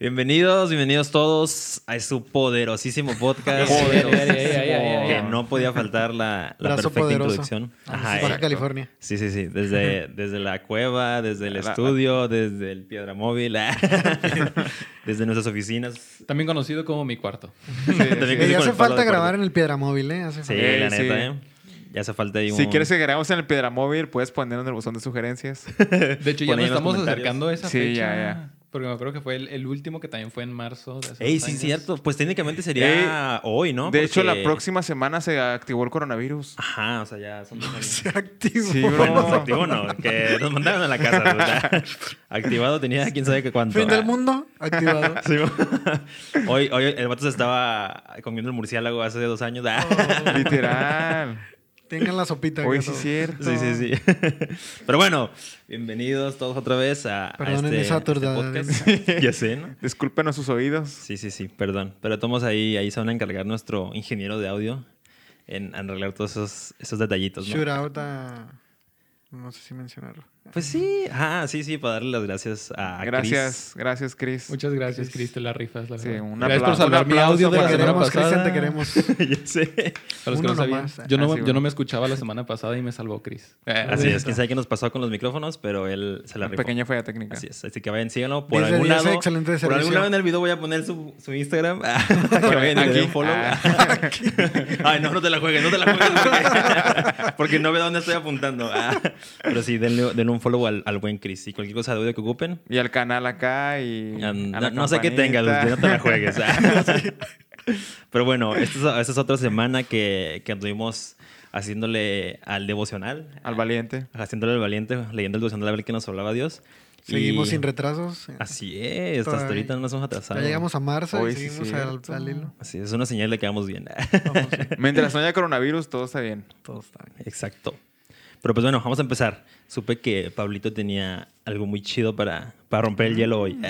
Bienvenidos, bienvenidos todos a su poderosísimo podcast. Que no podía faltar la, la perfecta poderoso. introducción. Ajá, exacto. California. Sí, sí, sí. Desde, desde la cueva, desde el estudio, desde el piedra móvil, desde nuestras oficinas. También conocido como mi cuarto. Eh, con ya hace falta grabar en el Piedramóvil, ¿eh? Hace Sí, falta. Eh, la sí. neta, ¿eh? Ya hace falta ahí un... Si quieres que grabemos en el Piedra Móvil, puedes ponerlo en el buzón de sugerencias. De hecho, ya nos estamos acercando a esa Sí, fecha. ya, ya. Porque me acuerdo que fue el, el último que también fue en marzo. De Ey, sí, años. cierto. Pues técnicamente sería hoy, ¿no? De hecho, la próxima semana se activó el coronavirus. Ajá, o sea, ya son dos años. Se activó. Sí. Bueno, se activó no, que nos mandaron a la casa. o sea, activado tenía quién sabe qué cuánto. Fin del mundo, activado. Sí, hoy, hoy el vato se estaba comiendo el murciélago hace dos años. Oh. Literal. Tengan la sopita. Hoy sí es cierto. Sí, sí, sí. Pero bueno, bienvenidos todos otra vez a, a este, esa este podcast. ya sé, ¿no? Disculpen a sus oídos. Sí, sí, sí, perdón. Pero tomamos ahí, ahí se van a encargar nuestro ingeniero de audio en arreglar todos esos, esos detallitos, ¿no? Shoot out a... No sé si mencionarlo. Pues sí, ah, sí, sí, para darle las gracias a Gracias, gracias, Chris. Muchas gracias, Chris, te la rifas. La Sí, verdad. un Gracias por salvar mi audio de la semana queremos, pasada. Te queremos. Ya sé. Para los que no sabían. Yo no, Ah, sí, yo no me escuchaba la semana pasada y me salvó Chris. Eh, Así es, quién sabe qué nos pasó con los micrófonos, pero él se la Una rifó. pequeña falla técnica. Así es, así que vayan, síganlo por Diez de algún lado. excelente por algún lado en el video voy a poner su, su Instagram. que vayan y den Aquí. follow. Ah. Ay, no, no te la juegues, no te la juegues. Porque, porque no veo dónde estoy apuntando. Ah, pero sí, denle, denle un follow al, al buen Chris. Y cualquier cosa de audio que ocupen, Y al canal acá y. a no, la no sé qué campanita. no te la juegues. Ah. Pero bueno, esta es, esta es otra semana que, que anduvimos haciéndole al devocional. Al valiente. Haciéndole al valiente, leyendo el devocional a ver qué nos hablaba Dios. Seguimos Y- sin retrasos. Así es, hasta ahorita no nos hemos Ya atrasado. llegamos a marzo Hoy y sí seguimos al, cierto. al hilo. Así es, es una señal de que vamos bien. Vamos, sí, Mientras no haya coronavirus, todo está bien. todo está bien. Exacto. Pero pues bueno, vamos a empezar. Supe que Pablito tenía algo muy chido para, para romper el hielo hoy.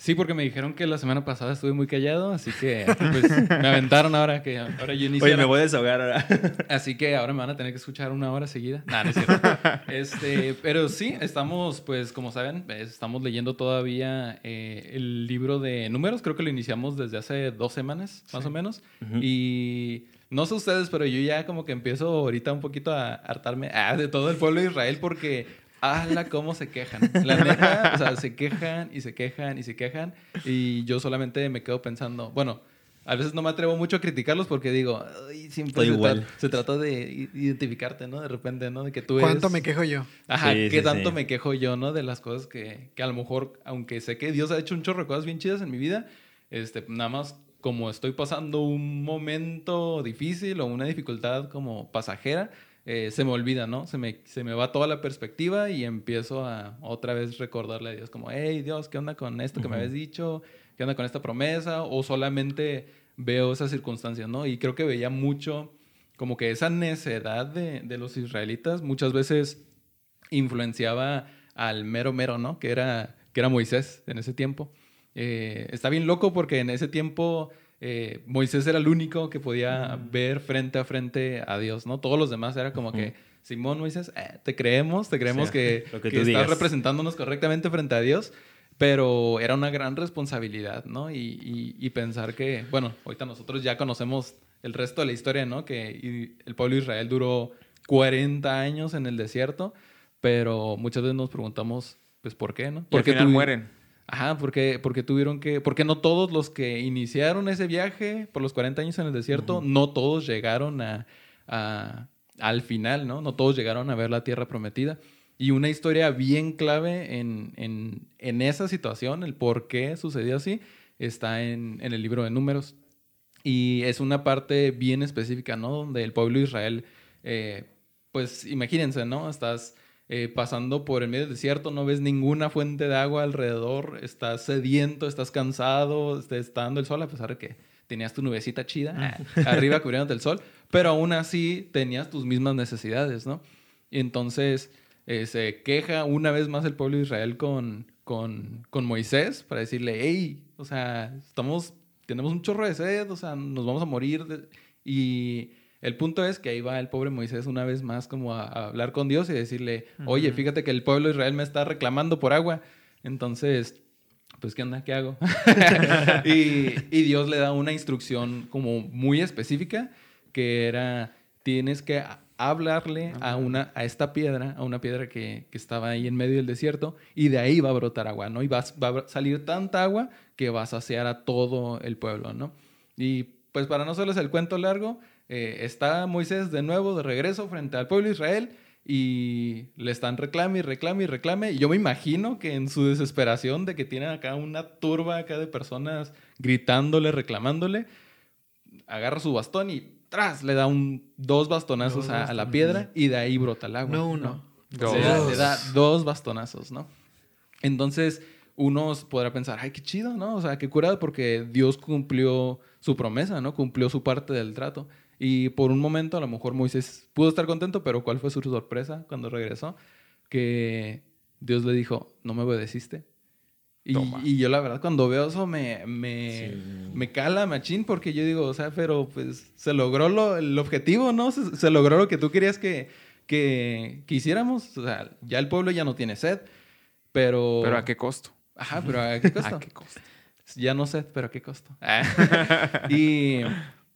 Sí, porque me dijeron que la semana pasada estuve muy callado, así que pues, me aventaron ahora que ahora yo inicié. Oye, me voy a desahogar ahora. Así que ahora me van a tener que escuchar una hora seguida. Nah, no es cierto. Este, pero sí, estamos, pues, como saben, estamos leyendo todavía eh, el libro de números. Creo que lo iniciamos desde hace dos semanas, más o menos. Y no sé ustedes, pero yo ya como que empiezo ahorita un poquito a hartarme ah, de todo el pueblo de Israel porque... ¡Hala! ¿Cómo se quejan? La neta, o sea, se quejan y se quejan y se quejan. Y yo solamente me quedo pensando, bueno, a veces no me atrevo mucho a criticarlos porque digo, "Ay, siempre se, igual. tra- se trata de identificarte, ¿no? De repente, ¿no? De que tú ¿Cuánto eres... me quejo yo? Ajá, Sí, ¿qué sí, tanto sí. me quejo yo, no? De las cosas que, que a lo mejor, aunque sé que Dios ha hecho un chorro de cosas bien chidas en mi vida, este, nada más como estoy pasando un momento difícil o una dificultad como pasajera, eh, se me olvida, ¿no? Se me, se me va toda la perspectiva y empiezo a otra vez recordarle a Dios como, hey Dios, ¿qué onda con esto que me habías dicho? ¿Qué onda con esta promesa? O solamente veo esas circunstancias, ¿no? Y creo que veía mucho como que esa necedad de, de los israelitas muchas veces influenciaba al mero mero, ¿no? Que era, que era Moisés en ese tiempo. Eh, está bien loco porque en ese tiempo eh, Moisés era el único que podía ver frente a frente a Dios, ¿no? Todos los demás era como que, Simón Moisés, eh, te creemos, te creemos que, que que estás representándonos correctamente frente a Dios. Pero era una gran responsabilidad, ¿no? Y, y- y pensar que, bueno, ahorita nosotros ya conocemos el resto de la historia, ¿no? Que y- el pueblo de Israel duró 40 años en el desierto, pero muchas veces nos preguntamos, pues, ¿por qué, no? Final tuvi- mueren. Ajá, porque, porque tuvieron que, porque no todos los que iniciaron ese viaje por los 40 años en el desierto, no todos llegaron a, a- al final, ¿no? No todos llegaron a ver la tierra prometida. Y una historia bien clave en, en- en esa situación, el por qué sucedió así, está en, en el libro de números. Y es una parte bien específica, ¿no? Donde el pueblo de Israel, eh, pues imagínense, ¿no? Estás eh, pasando por el medio del desierto, no ves ninguna fuente de agua alrededor, estás sediento, estás cansado, te está dando el sol, a pesar de que tenías tu nubecita chida ah, arriba cubriéndote el sol, pero aún así tenías tus mismas necesidades, ¿no? Y entonces eh, se queja una vez más el pueblo de Israel con, con, con Moisés para decirle, hey, o sea, estamos, tenemos un chorro de sed, o sea, nos vamos a morir. de-". Y el punto es que ahí va el pobre Moisés una vez más como a, a hablar con Dios y decirle, oye, fíjate que el pueblo de Israel me está reclamando por agua. Entonces, pues ¿qué onda? ¿Qué hago? y, y Dios le da una instrucción como muy específica que era, tienes que hablarle a, una, a esta piedra, a una piedra que, que estaba ahí en medio del desierto, y de ahí va a brotar agua, ¿no? Y vas- va a salir tanta agua que va a saciar a todo el pueblo, ¿no? Y pues para no hacerles el cuento largo, eh, está Moisés de nuevo de regreso frente al pueblo de Israel y le están reclame y reclame y reclame. Y yo me imagino que en su desesperación de que tienen acá una turba acá de personas gritándole, reclamándole, agarra su bastón y tras le da un, dos bastonazos Dos a, a la piedra y de ahí brota el agua. No uno. Dos. Le, da, le da dos bastonazos, ¿no? Entonces, unos podrá pensar, ay, qué chido, ¿no? O sea, qué curado porque Dios cumplió su promesa, ¿no? Cumplió su parte del trato. Y por un momento, a lo mejor Moisés pudo estar contento, pero ¿cuál fue su sorpresa cuando regresó? Que Dios le dijo, no me obedeciste. Y, y yo la verdad cuando veo eso me, me, Sí. me cala machín porque yo digo, o sea, pero pues se logró lo, el objetivo, ¿no? Se, se logró lo que tú querías que, que, que hiciéramos. O sea, ya el pueblo ya no tiene sed, pero... Pero ¿a qué costo? Ajá, pero ¿a qué costo? ¿A qué costo? Ya no sé, pero ¿a qué costo? y,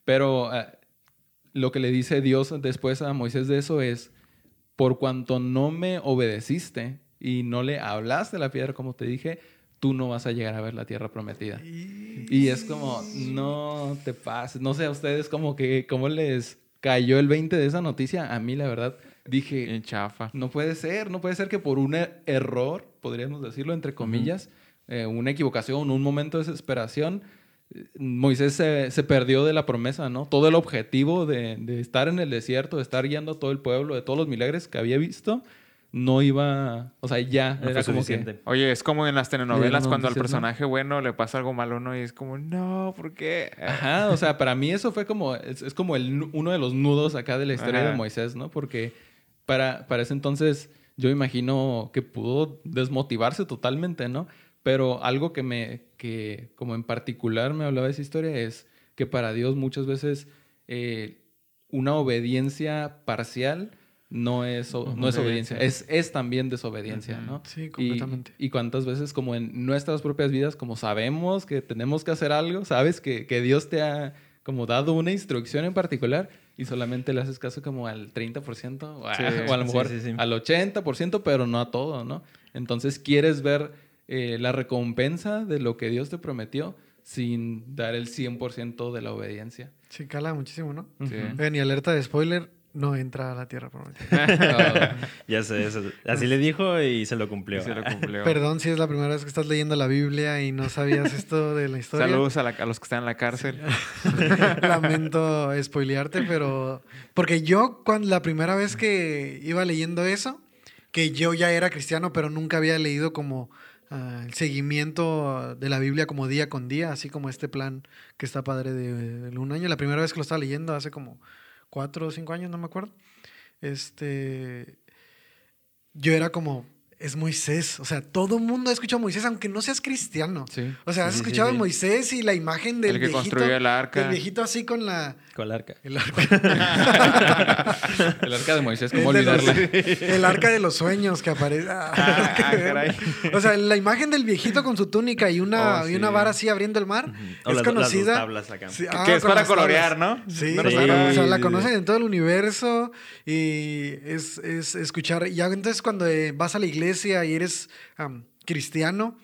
pero eh, lo que le dice Dios después a Moisés de eso es, por cuanto no me obedeciste y no le hablaste a la piedra como te dije, tú no vas a llegar a ver la tierra prometida. Y es como, no te pases. No sé a ustedes como que, cómo les cayó el 20 de esa noticia. A mí, la verdad, dije, En chafa. no puede ser, no puede ser que por un er- error, podríamos decirlo entre comillas, eh, una equivocación, un momento de desesperación, Moisés se, se perdió de la promesa, ¿no? Todo el objetivo de, de estar en el desierto, de estar guiando a todo el pueblo, de todos los milagros que había visto, no iba, o sea, ya No era fue como suficiente. que... Oye, es como en las telenovelas no, cuando al personaje bueno le pasa algo malo, ¿no? Y es como, no, ¿por qué? Ajá, o sea, para mí eso fue como, es, es como el, uno de los nudos acá de la historia Ajá. de Moisés, ¿no? Porque para, para ese entonces yo imagino que pudo desmotivarse totalmente, ¿no? Pero algo que me, que como en particular me hablaba de esa historia es que para Dios muchas veces eh, una obediencia parcial no es, no es obediencia, es, es también desobediencia, ¿no? Sí, Y- completamente. Y, cuántas veces como en nuestras propias vidas, como sabemos que tenemos que hacer algo, sabes que, que Dios te ha como dado una instrucción en particular y solamente le haces caso como al 30% o, a, Sí, o a lo mejor sí, sí. al 80%, pero no a todo, ¿no? Entonces quieres ver eh, la recompensa de lo que Dios te prometió sin dar el 100% de la obediencia. Sí, cala muchísimo, ¿no? Sí. Ven, y alerta de spoiler, no entra a la tierra prometida. Ya sé, eso- así le dijo y se lo cumplió. Y se lo cumplió. Perdón si es la primera vez que estás leyendo la Biblia y no sabías esto de la historia. Saludos a, la- a los que están en la cárcel. Lamento spoilearte, pero... Porque yo, cuando la primera vez que iba leyendo eso, que yo ya era cristiano, pero nunca había leído como ah, el seguimiento de la Biblia como día con día, así como este plan que está padre de, de un año. La primera vez que lo estaba leyendo, hace como cuatro o cinco años, no me acuerdo. Este... Yo era como... Es Moisés. O sea, todo el mundo ha escuchado a Moisés, aunque no seas cristiano. Sí. O sea, has Sí, escuchado sí. a Moisés y la imagen del El que viejito. construyó el arca. El viejito así con la... Con el arca. El arca, El arca de Moisés, el ¿cómo los- olvidarla? el arca de los sueños que aparece. Ah, Ah, caray. O sea, la imagen del viejito con su túnica y una, Oh, y una vara así abriendo el mar O es las, las dos conocida. tablas acá. Sí, Que- ah, que es para colorear, tablas. ¿no? Sí, No o Sí. sea, o sea, la conocen en todo el universo y es, es escuchar. Ya entonces cuando vas a la iglesia y eres cristiano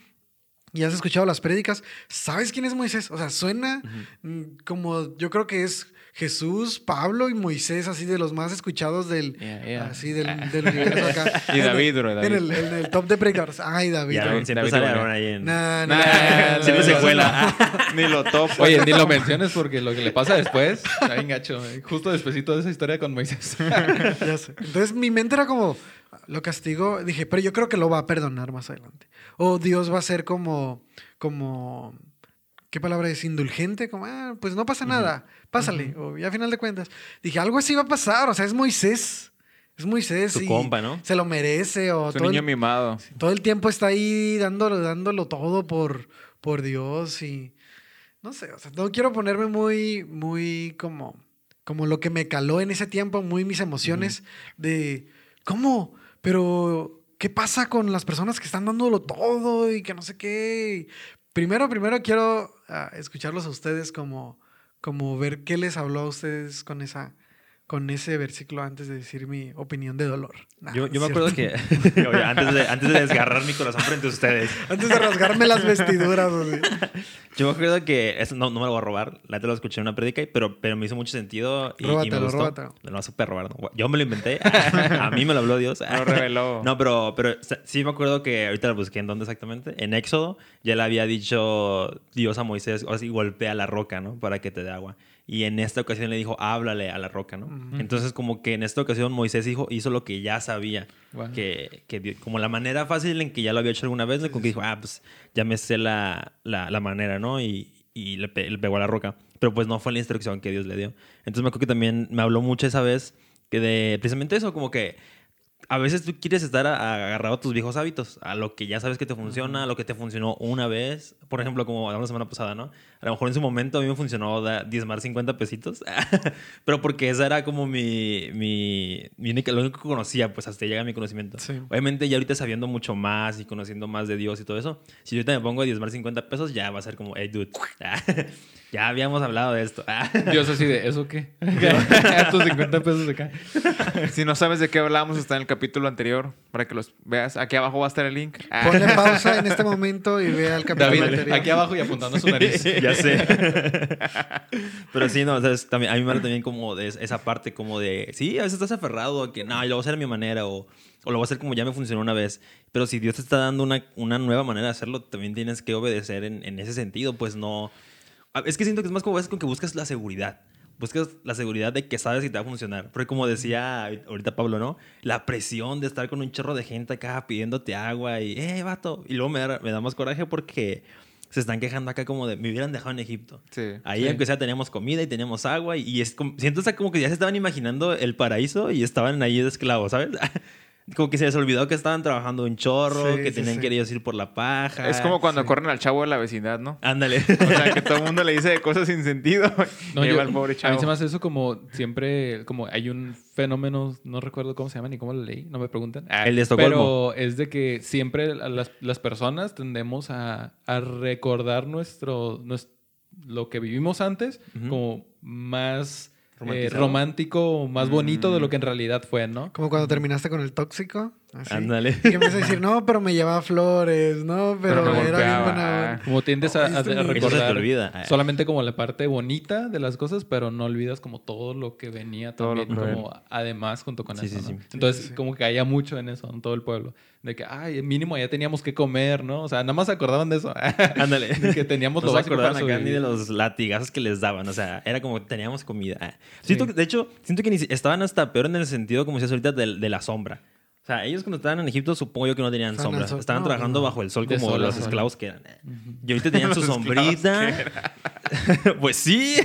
y has escuchado las prédicas, ¿sabes quién es Moisés? O sea, suena mm, como yo creo que es Jesús, Pablo y Moisés, así de los más escuchados del, Yeah, yeah. así del, del universo acá. Y David, bro, David. En el, en el top de predicadores. Ay, David. Y Aarón, siempre David sale Bonilla. Aarón ahí en... Nah, nah, Nah, nah, Siempre nah, se cuela. Ni lo topo. Oye, ni lo menciones porque lo que le pasa después, está bien gacho. eh. Justo despuesito de esa historia con Moisés. Ya sé. Entonces mi mente era como, lo castigo, dije, pero yo creo que lo va a perdonar más adelante. O Dios va a ser como, como, ¿qué palabra es? Indulgente, como, ah, pues no pasa nada, pásale. O ya a final de cuentas, dije, algo así va a pasar, o sea, es Moisés. Es Moisés. Su y compa, ¿no? Se lo merece. O Es un todo, niño el, mimado. todo el tiempo está ahí dándolo, dándolo todo por, por Dios. Y no sé, o sea, no quiero ponerme muy, muy como, como lo que me caló en ese tiempo, muy mis emociones de, ¿cómo? Pero ¿qué pasa con las personas que están dándolo todo y que no sé qué? Primero, primero quiero escucharlos a ustedes como, como ver qué les habló a ustedes con esa con ese versículo antes de decir mi opinión de dolor. Nah, Yo, me acuerdo que oye, antes, de, antes de desgarrar mi corazón frente a ustedes, Antes de rasgarme las vestiduras. así. yo me acuerdo que eso no, no me lo voy a robar, la neta lo escuché en una prédica, pero, pero me hizo mucho sentido y, y me Róbatelo, gustó. róbatelo. Me lo vas a super robar. ¿no? Yo me lo inventé, a mí me lo habló Dios. Lo reveló. No, pero, pero sí me acuerdo que ahorita lo busqué en dónde exactamente. En Éxodo ya le había dicho Dios a Moisés, o así golpea la roca, ¿no? Para que te dé agua. Y en esta ocasión le dijo, háblale a la roca, ¿no? Ujú. Entonces como que en esta ocasión Moisés hizo, hizo lo que ya sabía. Wow. Que, que como la manera fácil en que ya lo había hecho alguna vez, como que dijo, ah, pues ya me sé la, la, la manera, ¿no? Y, y le, pe- le pegó a la roca. Pero pues no fue la instrucción que Dios le dio. Entonces me acuerdo que también me habló mucho esa vez que de precisamente eso, como que a veces tú quieres estar a- agarrado a tus viejos hábitos, a lo que ya sabes que te funciona, a lo que te funcionó una vez. Por ejemplo, como hablamos la semana pasada, ¿no? A lo mejor en su momento a mí me funcionó diezmar 50 pesitos, pero porque esa era como mi, mi, mi única, lo único que conocía, pues hasta llega mi conocimiento. Sí. Obviamente ya ahorita sabiendo mucho más y conociendo más de Dios y todo eso, si yo ahorita me pongo a diezmar 50 pesos, ya va a ser como, hey, dude, ya habíamos hablado de esto. Dios así de, ¿eso qué? Tus 50 pesos acá. Si no sabes de qué hablamos, está en el capítulo anterior para que los veas. Aquí abajo va a estar el link. Ah, Ponle pausa en este momento y ve al capítulo David, anterior. aquí abajo y apuntando a su nariz. ya sé. Pero sí, no, o sea, es también, a mí me habla también como de esa parte, como de, sí, a veces estás aferrado a que, no, yo lo voy a hacer a mi manera o, o lo voy a hacer como ya me funcionó una vez. Pero si Dios te está dando una, una nueva manera de hacerlo, también tienes que obedecer en, en ese sentido, pues no... Es que siento que es más como veces con que buscas la seguridad. Buscas la seguridad de que sabes si te va a funcionar. Porque como decía ahorita Pablo, ¿no? La presión de estar con un chorro de gente acá pidiéndote agua y, eh, vato. Y luego me da, me da más coraje porque se están quejando acá como de, me hubieran dejado en Egipto. Sí. Ahí, Sí. aunque sea, teníamos comida y teníamos agua. Y, y es como, siento como que ya se estaban imaginando el paraíso y estaban ahí de esclavos, ¿sabes? como que se les olvidó que estaban trabajando un chorro, Sí, que sí, tenían sí. que ellos ir por la paja. Es como cuando sí. corren al chavo de la vecindad, ¿no? Ándale. O sea, que todo el mundo le dice de cosas sin sentido. No, y yo- lleva al pobre a mí chavo. se me hace eso como siempre, como hay un fenómeno, no recuerdo cómo se llama ni cómo lo leí, no me preguntan. Ah, el de Estocolmo. Pero es de que siempre las, las personas tendemos a, a recordar nuestro, nues- lo que vivimos antes como más eh, romántico, más bonito de lo que en realidad fue, ¿no? Como cuando terminaste con el tóxico. Así. Ándale. Y que empieza a decir, no, pero me llevaba flores, no, pero, era bien buena onda". Como tiendes a, a- a se te recordar olvida. Ah. solamente como la parte bonita de las cosas, pero no olvidas como todo lo que venía Todo lo también cruel. como además junto con Sí, eso, sí, ¿no? sí. Entonces Sí, sí. como que había mucho en eso, en todo el pueblo, de que, ay, mínimo ya teníamos que comer, ¿no? O sea, nada más se acordaban de eso, Ándale. de que teníamos No lo se acordaban acá ni de los latigazos que les daban. O sea, era como teníamos comida. Ah. Siento que- de hecho, siento que ni si- estaban hasta peor en el sentido, como decías ahorita, de, de la sombra. O sea, ellos cuando estaban en Egipto, supongo yo que no tenían sombra. Estaban No, trabajando no. bajo el sol como sol, los esclavos que eran. Y ahorita tenían su sombrita. pues sí.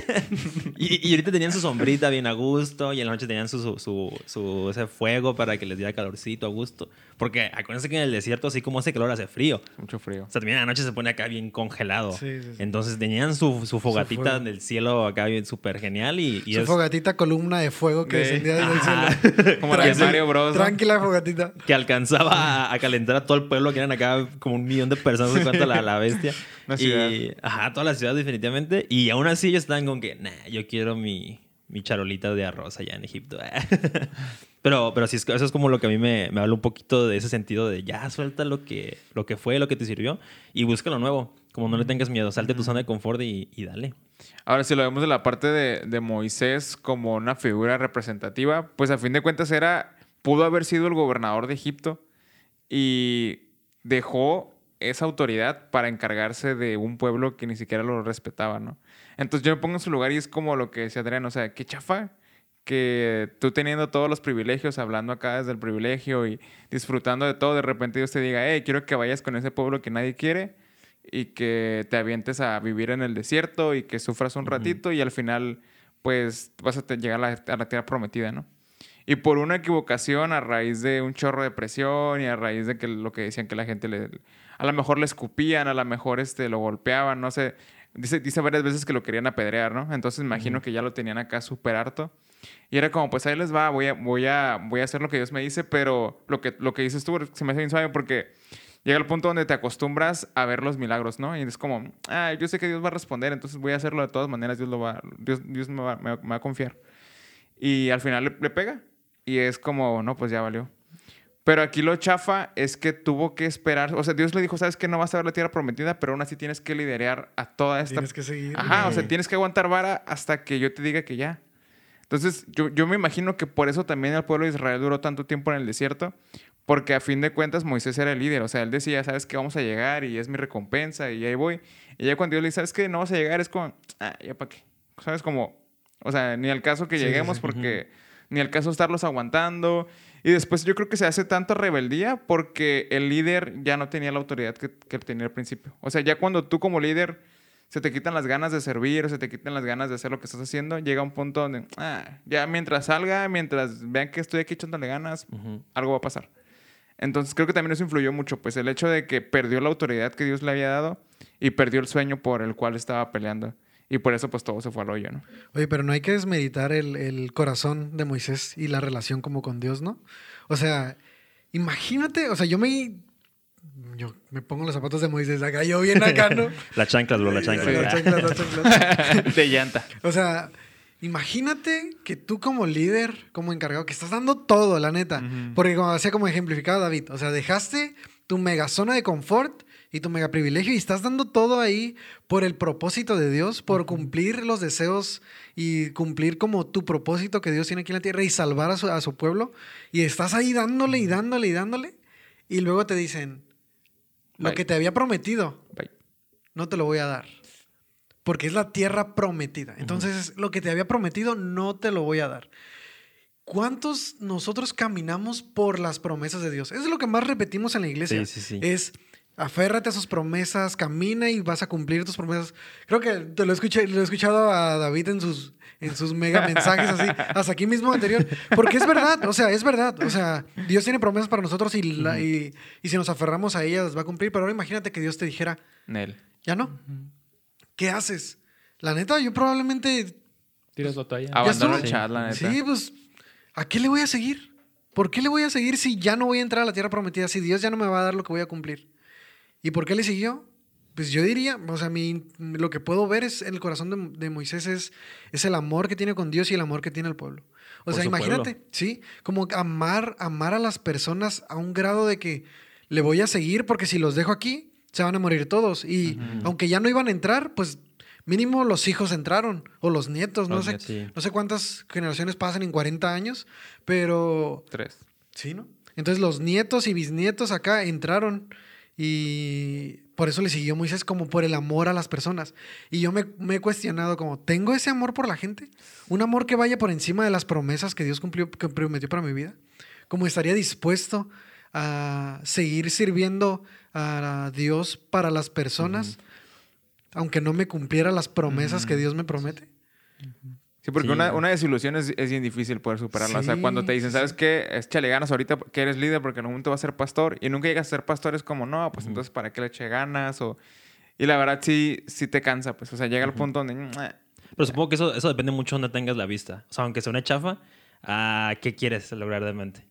y, y ahorita tenían su sombrita bien a gusto. Y en la noche tenían su, su, su- su- ese fuego para que les diera calorcito a gusto. Porque acuérdense que en el desierto, así como hace calor, hace frío. Mucho frío. O sea, también en la noche se pone acá bien congelado. Sí, sí, sí. Entonces tenían su, su fogatita del cielo acá bien súper genial y, y Su es fogatita columna de fuego que De- descendía desde el cielo. Como la de Mario Bros. Tranquila fogatita. Que alcanzaba a, a calentar a todo el pueblo que eran acá como un millón de personas, no sé cuánto la, la bestia. Una y. Ajá, toda la ciudad definitivamente. Y aún así ellos estaban con que, nah, yo quiero mi, mi charolita de arroz allá en Egipto. pero, pero sí, eso es como lo que a mí me, me habla un poquito de ese sentido de ya suelta lo que, lo que fue, lo que te sirvió y busca lo nuevo. Como no le tengas miedo, salte de tu zona de confort y, y dale. Ahora, si lo vemos de la parte de, de Moisés como una figura representativa, pues a fin de cuentas era, pudo haber sido el gobernador de Egipto y dejó esa autoridad para encargarse de un pueblo que ni siquiera lo respetaba, ¿no? Entonces yo me pongo en su lugar y es como lo que decía Adrián, o sea, qué chafa que tú teniendo todos los privilegios, hablando acá desde el privilegio y disfrutando de todo, de repente Dios te diga, hey, quiero que vayas con ese pueblo que nadie quiere y que te avientes a vivir en el desierto y que sufras un ratito y al final pues vas a llegar a la, a la tierra prometida, ¿no? Y por una equivocación a raíz de un chorro de presión y a raíz de que lo que decían que la gente le... A lo mejor le escupían, a lo mejor este, lo golpeaban, no sé. Dice, dice varias veces que lo querían apedrear, ¿no? Entonces me imagino que ya lo tenían acá súper harto. Y era como, pues ahí les va, voy a, voy a, voy a hacer lo que Dios me dice, pero lo que, lo que dices tú se me hace bien suave porque llega el punto donde te acostumbras a ver los milagros, ¿no? Y es como, ah, yo sé que Dios va a responder, entonces voy a hacerlo de todas maneras, Dios, lo va, Dios, Dios me, va, me va a confiar. Y al final le, le pega. Y es como, no, pues ya valió. Pero aquí lo chafa es que tuvo que esperar. O sea, Dios le dijo, sabes que no vas a ver la tierra prometida, pero aún así tienes que liderar a toda esta. Tienes que seguir. Ajá, o sea, tienes que aguantar vara hasta que yo te diga que ya. Entonces, yo, yo me imagino que por eso también el pueblo de Israel duró tanto tiempo en el desierto, porque a fin de cuentas Moisés era el líder. O sea, él decía, sabes que vamos a llegar y es mi recompensa y ahí voy. Y ya cuando Dios le dice, sabes que no vas a llegar, es como, ah, ya para qué. ¿Sabes? Como, o sea, ni al caso que Sí, sí, lleguemos sí. porque ni al caso estarlos aguantando. Y después yo creo que se hace tanta rebeldía porque el líder ya no tenía la autoridad que, que tenía al principio. O sea, ya cuando tú como líder se te quitan las ganas de servir o se te quitan las ganas de hacer lo que estás haciendo, llega un punto donde, ah, ya mientras salga, mientras vean que estoy aquí echándole ganas, algo va a pasar. Entonces creo que también eso influyó mucho, pues el hecho de que perdió la autoridad que Dios le había dado y perdió el sueño por el cual estaba peleando. Y por eso pues todo se fue al hoyo, ¿no? Oye, pero no hay que desmeritar el, el corazón de Moisés y la relación como con Dios, ¿no? O sea, imagínate, o sea, yo me... Yo me pongo los zapatos de Moisés acá, yo bien acá, ¿no? La chanclas, bro, la chanclas. Las chanclas, las chanclas. de llanta. O sea, imagínate que tú como líder, como encargado, que estás dando todo, la neta. Ujú. Porque como hacía como ejemplificado David, o sea, dejaste tu mega zona de confort y tu mega privilegio y estás dando todo ahí por el propósito de Dios, por cumplir los deseos y cumplir como tu propósito que Dios tiene aquí en la tierra y salvar a su, a su pueblo. Y estás ahí dándole y dándole y dándole. Y luego te dicen, lo Bye. que te había prometido, Bye. no te lo voy a dar. Porque es la tierra prometida. Entonces, lo que te había prometido, no te lo voy a dar. ¿Cuántos nosotros caminamos por las promesas de Dios? Eso es lo que más repetimos en la iglesia. Sí, sí, sí. Es aférrate a sus promesas, camina y vas a cumplir tus promesas. Creo que te lo, escuché, lo he escuchado a David en sus, en sus mega mensajes así, hasta aquí mismo anterior. Porque es verdad, o sea, es verdad. O sea, Dios tiene promesas para nosotros y, la- y, y si nos aferramos a ellas las va a cumplir. Pero ahora imagínate que Dios te dijera, Nel. ya no. ¿Qué haces? La neta, yo probablemente. Tiras la toalla. ¿ya Abandono el chat, la neta. Sí, pues, ¿a qué le voy a seguir? ¿Por qué le voy a seguir si ya no voy a entrar a la tierra prometida? Si Dios ya no me va a dar lo que voy a cumplir. ¿Y por qué le siguió? Pues yo diría, o sea, mi, lo que puedo ver es en el corazón de, de Moisés es, es el amor que tiene con Dios y el amor que tiene al pueblo. O Por sea, imagínate, pueblo. ¿sí? Como amar, amar a las personas a un grado de que le voy a seguir porque si los dejo aquí, se van a morir todos. Y aunque ya no iban a entrar, pues mínimo los hijos entraron o los nietos, no Los sé. nietos, sí. No sé cuántas generaciones pasan en 40 años, pero Tres. sí, ¿no? Entonces los nietos y bisnietos acá entraron y por eso le siguió Moisés como por el amor a las personas. Y yo me, me he cuestionado como, ¿tengo ese amor por la gente? ¿Un amor que vaya por encima de las promesas que Dios cumplió, que prometió para mi vida? ¿Cómo estaría dispuesto a seguir sirviendo a Dios para las personas, aunque no me cumpliera las promesas que Dios me promete? Sí, porque Sí. Una, una desilusión es, es bien difícil poder superarla. O sea, cuando te dicen. ¿sabes qué? Échale ganas ahorita que eres líder porque en un momento vas a ser pastor y nunca llegas a ser pastor, es como, no, pues entonces ¿para qué le eche ganas? O... Y la verdad sí, sí te cansa, pues. O sea, llega el punto donde... "Mm, eh". Pero supongo que eso, eso depende mucho de donde tengas la vista. O sea, aunque sea una chafa, ¿a qué quieres lograr de mente?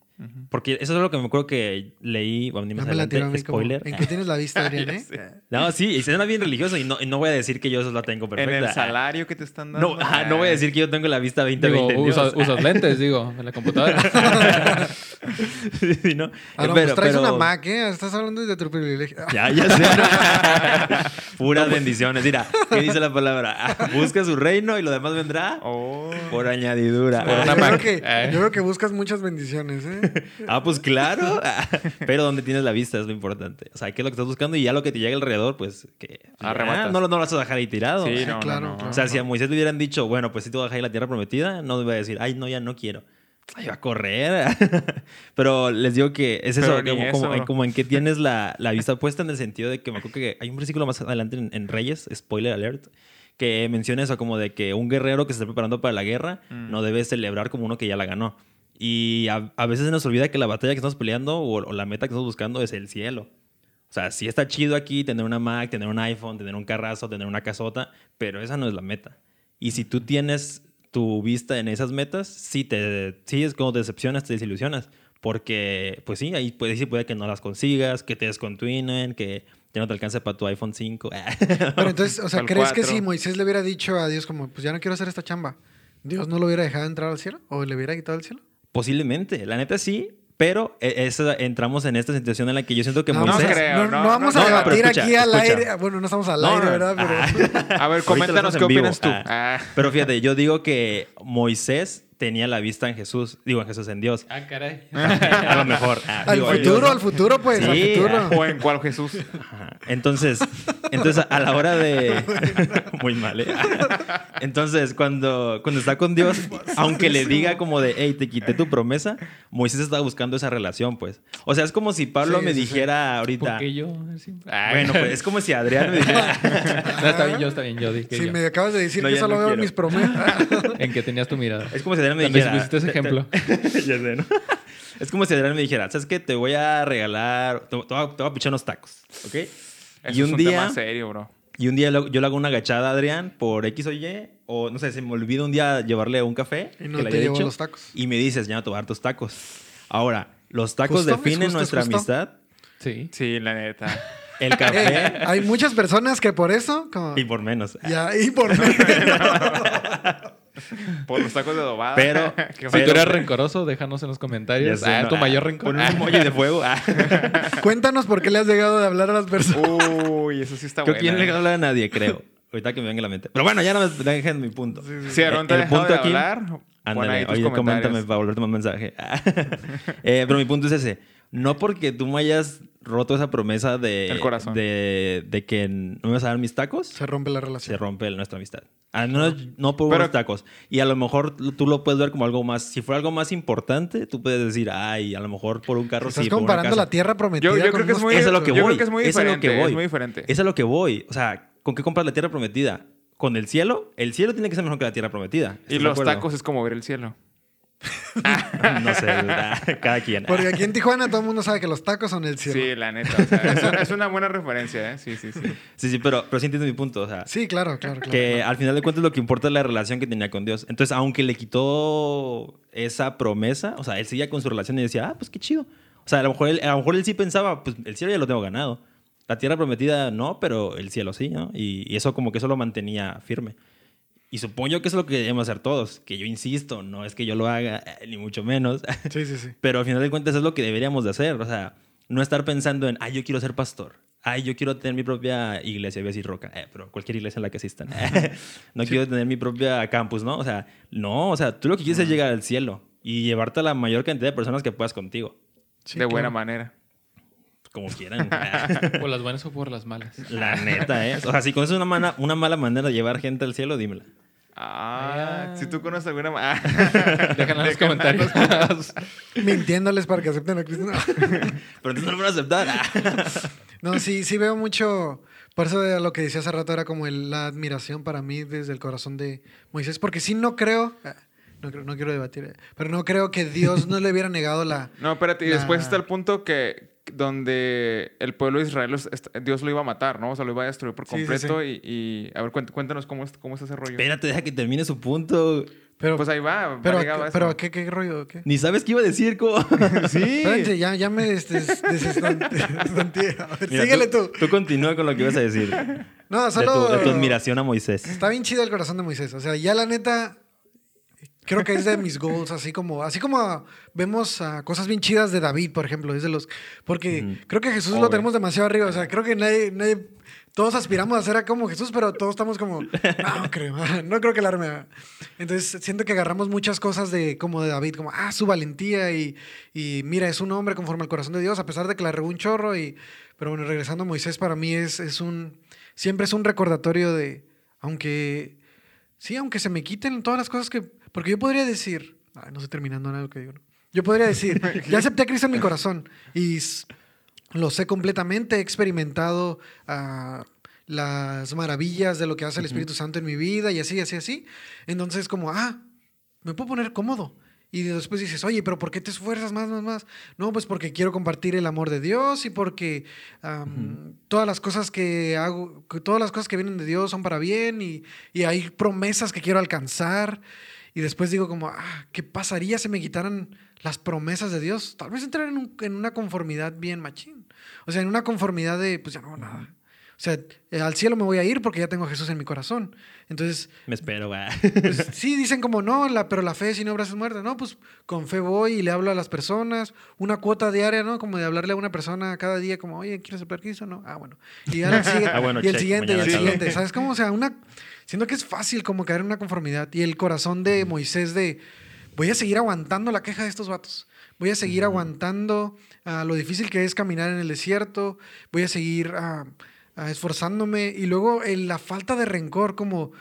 Porque eso es lo que me acuerdo que leí, bueno, ni Ya más me la tiró a adelante, mí como, spoiler. ¿En qué tienes la vista, Adrián? eh? No, sí, y suena bien religioso y no, y no voy a decir que yo eso la tengo En perfecta. el salario que te están dando. No, no voy a decir que yo tengo la vista 20 Digo, 20 usas, usas lentes, digo, en la computadora. Sí, ¿no? Ah, no, Pero- pues traes pero- una Mac, ¿eh? Estás hablando de tu privilegio. Ya, ya sé. ¿no? Puras bendiciones. Mira, ¿qué dice la palabra? Busca su reino y lo demás vendrá Oh. por añadidura. Una yo, creo que, Eh. yo creo que buscas muchas bendiciones, ¿eh? Ah, pues claro. Pero donde tienes la vista es lo importante. O sea, ¿qué es lo que estás buscando? Y ya lo que te llega alrededor, pues que Arrebatas. no, lo- no lo vas a dejar ahí tirado. Sí, Sí, no, claro, no, no. claro. O sea, si a Moisés le hubieran dicho, bueno, pues sí te voy a dejar ahí la tierra prometida, no iba a decir, ay, no, ya no quiero. Ay, va a correr. Pero les digo que es eso, como, eso, como, bro. en- como en que tienes la, la vista puesta en el sentido de que me acuerdo que hay un versículo más adelante en, en Reyes, spoiler alert, que menciona eso como de que un guerrero que se está preparando para la guerra Mm. no debe celebrar como uno que ya la ganó. Y a, a veces se nos olvida que la batalla que estamos peleando o, o la meta que estamos buscando es el cielo. O sea, sí está chido aquí tener una Mac, tener un iPhone, tener un carrazo, tener una casota, pero esa no es la meta. Y si tú tienes tu vista en esas metas, sí, te, sí es como te decepcionas, te desilusionas. Porque, pues sí, ahí puede, sí puede que no las consigas, que te descontinúen, que ya no te alcance para tu iPhone 5. Pero entonces, o sea, ¿crees que cuatro. si Moisés le hubiera dicho a Dios como, pues ya no quiero hacer esta chamba, Dios no lo hubiera dejado entrar al cielo? ¿O le hubiera quitado el cielo? Posiblemente, la neta sí, pero e- esa- entramos en esta situación en la que yo siento que No, Moisés... no creo, no, no, no vamos no, a no, debatir escucha, aquí al escucha. aire. Bueno, no estamos al No, aire, ¿verdad? Pero... A ver, coméntanos qué opinas tú. vivo. Ah. Pero fíjate, yo digo que Moisés tenía la vista en Jesús, digo en Jesús, en Dios. Ah, caray. A lo mejor. Ah, al digo, futuro, yo, ¿no? al futuro, pues, al Sí, futuro. O en cuál Jesús. Ajá. Entonces, entonces a la hora de muy mal, ¿eh? Entonces, cuando, cuando está con Dios, aunque le diga como de, hey, te quité tu promesa, Moisés estaba buscando esa relación, pues. O sea, es como si Pablo Sí, me sí, sí. dijera ahorita. ¿Por qué yo? Ah, Bueno, pues es como si Adrián me dijera. No, está bien yo, está bien yo. Dije Si yo. me acabas de decir No, que solo no veo quiero. mis promesas. En que tenías tu mirada. Es como si Adrián me También dijera. te- ejemplo. ya sé, ¿no? Es como si Adrián me dijera, ¿sabes qué? Te voy a regalar, te, te voy, a, te voy a pichar unos tacos, ¿ok? Eso y un es un día, tema serio, bro. y un día lo- yo le hago una agachada a Adrián por X o Y, o no sé, se me olvida un día llevarle un café. Y no que le te llevo dicho, los tacos. Y me dices, ya no te voy a dar tus tacos. Ahora, los tacos Justo, definen justo, es nuestra justo. amistad. Sí. Sí, la neta. El Eh, café hay muchas personas que por eso, como, y por menos. ya, y por Por los tacos de adobada. Pero- Si Pero- tú eres rencoroso, déjanos en los comentarios. Sé, ah, ¿no? tu Ah, mayor rencor. Pon un emoji de fuego. Ah. Cuéntanos por qué le has llegado de hablar a las personas. Uy, eso sí está bueno. que no le habla a nadie, creo. Ahorita que me venga a la mente. Pero bueno, ya no me dejen mi punto. Si Aaron te ha El punto de aquí- hablar, Ándale, oye, coméntame para volverte más mensaje. Eh, pero mi punto es ese. No porque tú me hayas roto esa promesa de, El corazón. de, de que no me vas a dar mis tacos, Se rompe la se relación. rompe nuestra amistad. Al menos no por Pero- unos tacos. Y a lo mejor tú lo puedes ver como algo más. Si fuera algo más importante, tú puedes decir, ay, a lo mejor por un carro Estás sí. por una comparando casa". la tierra prometida Yo, yo con creo que es muy, Eso es lo que yo voy. creo que es muy Eso es lo diferente. que voy. Es muy diferente. Eso es a lo que voy. O sea, ¿con qué compras la tierra prometida? ¿Con el cielo? El cielo tiene que ser mejor que la tierra prometida. y ¿Estás de los acuerdo? tacos es como ver el cielo. No sé, cada quien. Porque aquí en Tijuana todo el mundo sabe que los tacos son el cielo. Sí, la neta. o sea, es, una, es una buena referencia, ¿eh? Sí, sí, sí. Sí, sí, pero, pero sí entiendes mi punto. O sea, Sí, claro, claro, claro. que al final de cuentas lo que importa es la relación que tenía con Dios. Entonces, aunque le quitó esa promesa, o sea, él seguía con su relación y decía, ah, pues qué chido. O sea, a lo mejor él, a lo mejor él sí pensaba, pues el cielo ya lo tengo ganado. La tierra prometida no, pero el cielo sí, ¿no? Y, y eso como que eso lo mantenía firme. Y supongo yo que eso es lo que debemos hacer todos. Que yo insisto, no es que yo lo haga, eh, ni mucho menos. Sí, sí, sí. Pero al final de cuentas es lo que deberíamos de hacer. O sea, no estar pensando en, ay, yo quiero ser pastor. Ay, yo quiero tener mi propia iglesia, voy a decir roca, eh, pero cualquier iglesia en la que asistan. no quiero tener mi propia campus, ¿no? O sea, no, o sea, tú lo que quieres es llegar al cielo y llevarte a la mayor cantidad de personas que puedas contigo. Sí, de claro. buena manera. Como quieran. Por las buenas o por las malas. la neta, ¿eh? O sea, si conoces una, mana- una mala manera de llevar gente al cielo, dímela. Ah, Ah. si tú conoces alguna manera. Déjanos en los comentarios. Mintiéndoles para que acepten a Cristo. Pero entonces no lo van a aceptar. No, sí, sí veo mucho. Por eso de lo que decía hace rato era como el- la admiración para mí desde el corazón de Moisés. Porque sí no creo. ah, No, creo- no quiero debatir. eh, Pero no creo que Dios no le hubiera negado la. No, espérate, y La- después está el punto que donde el pueblo de Israel, Dios lo iba a matar, ¿no? O sea, lo iba a destruir por Sí, sí, completo Y, y- a ver, cuént- cuéntanos cómo es, cómo es ese rollo. Espérate, deja que termine su punto. Pero, Pues ahí va, pero, a pero ¿qué, ¿qué rollo? ¿Qué? Ni sabes qué iba a decir, ¿cómo? Sí. Espérense, ya, ya me des- des- ver, Mira, síguele tú. Tú continúa con lo que ibas a decir. No, De solo. tu, de tu admiración a Moisés. Está bien chido el corazón de Moisés. O sea, ya la neta, creo que es de mis goals, así como, así como vemos ah, cosas bien chidas de David, por ejemplo, es de los, porque Ujú. creo que Jesús lo Obvio. tenemos demasiado arriba. O sea, creo que nadie, nadie, todos aspiramos a ser como Jesús, pero todos estamos como, no creo, no creo que la arme. Entonces siento que agarramos muchas cosas de como de David, como ah su valentía y, y mira es un hombre conforme al corazón de Dios, a pesar de que la regó un chorro y, pero bueno regresando a Moisés para mí es, es un, siempre es un recordatorio de, aunque Sí, aunque se me quiten todas las cosas que. Porque yo podría decir. Ay, no estoy terminando nada de lo que digo. ¿no? Yo podría decir, ya acepté a Cristo en mi corazón y lo sé completamente, he experimentado ah, las maravillas de lo que hace el Espíritu Santo en mi vida y así, así, así. Entonces, como, ah, me puedo poner cómodo Y después dices, oye, pero ¿por qué te esfuerzas más, más, más? No, pues porque quiero compartir el amor de Dios y porque am, todas las cosas que hago, todas las cosas que vienen de Dios son para bien y, y hay promesas que quiero alcanzar. Y después digo como, ah, ¿qué pasaría si me quitaran las promesas de Dios? Tal vez entrar en, un- en una conformidad bien machín. O sea, en una conformidad de, pues ya no nada. O sea, eh, al cielo me voy a ir porque ya tengo a Jesús en mi corazón. Entonces, Me espero, güey. pues, sí, dicen como no, la, pero la fe sin obras es muerta. No, pues con fe voy y le hablo a las personas. Una cuota diaria, ¿no? Como de hablarle a una persona cada día, como, oye, ¿quieres aceptar Cristo? No. Ah, bueno. Y, el sigue- Ah, bueno, y el check, siguiente, y el siguiente. ¿Sabes cómo? O sea, una. Siento que es fácil como caer en una conformidad. Y el corazón de Moisés de. Voy a seguir aguantando la queja de estos vatos. Voy a seguir aguantando ah, lo difícil que es caminar en el desierto. Voy a seguir ah, esforzándome. Y luego el- la falta de rencor, como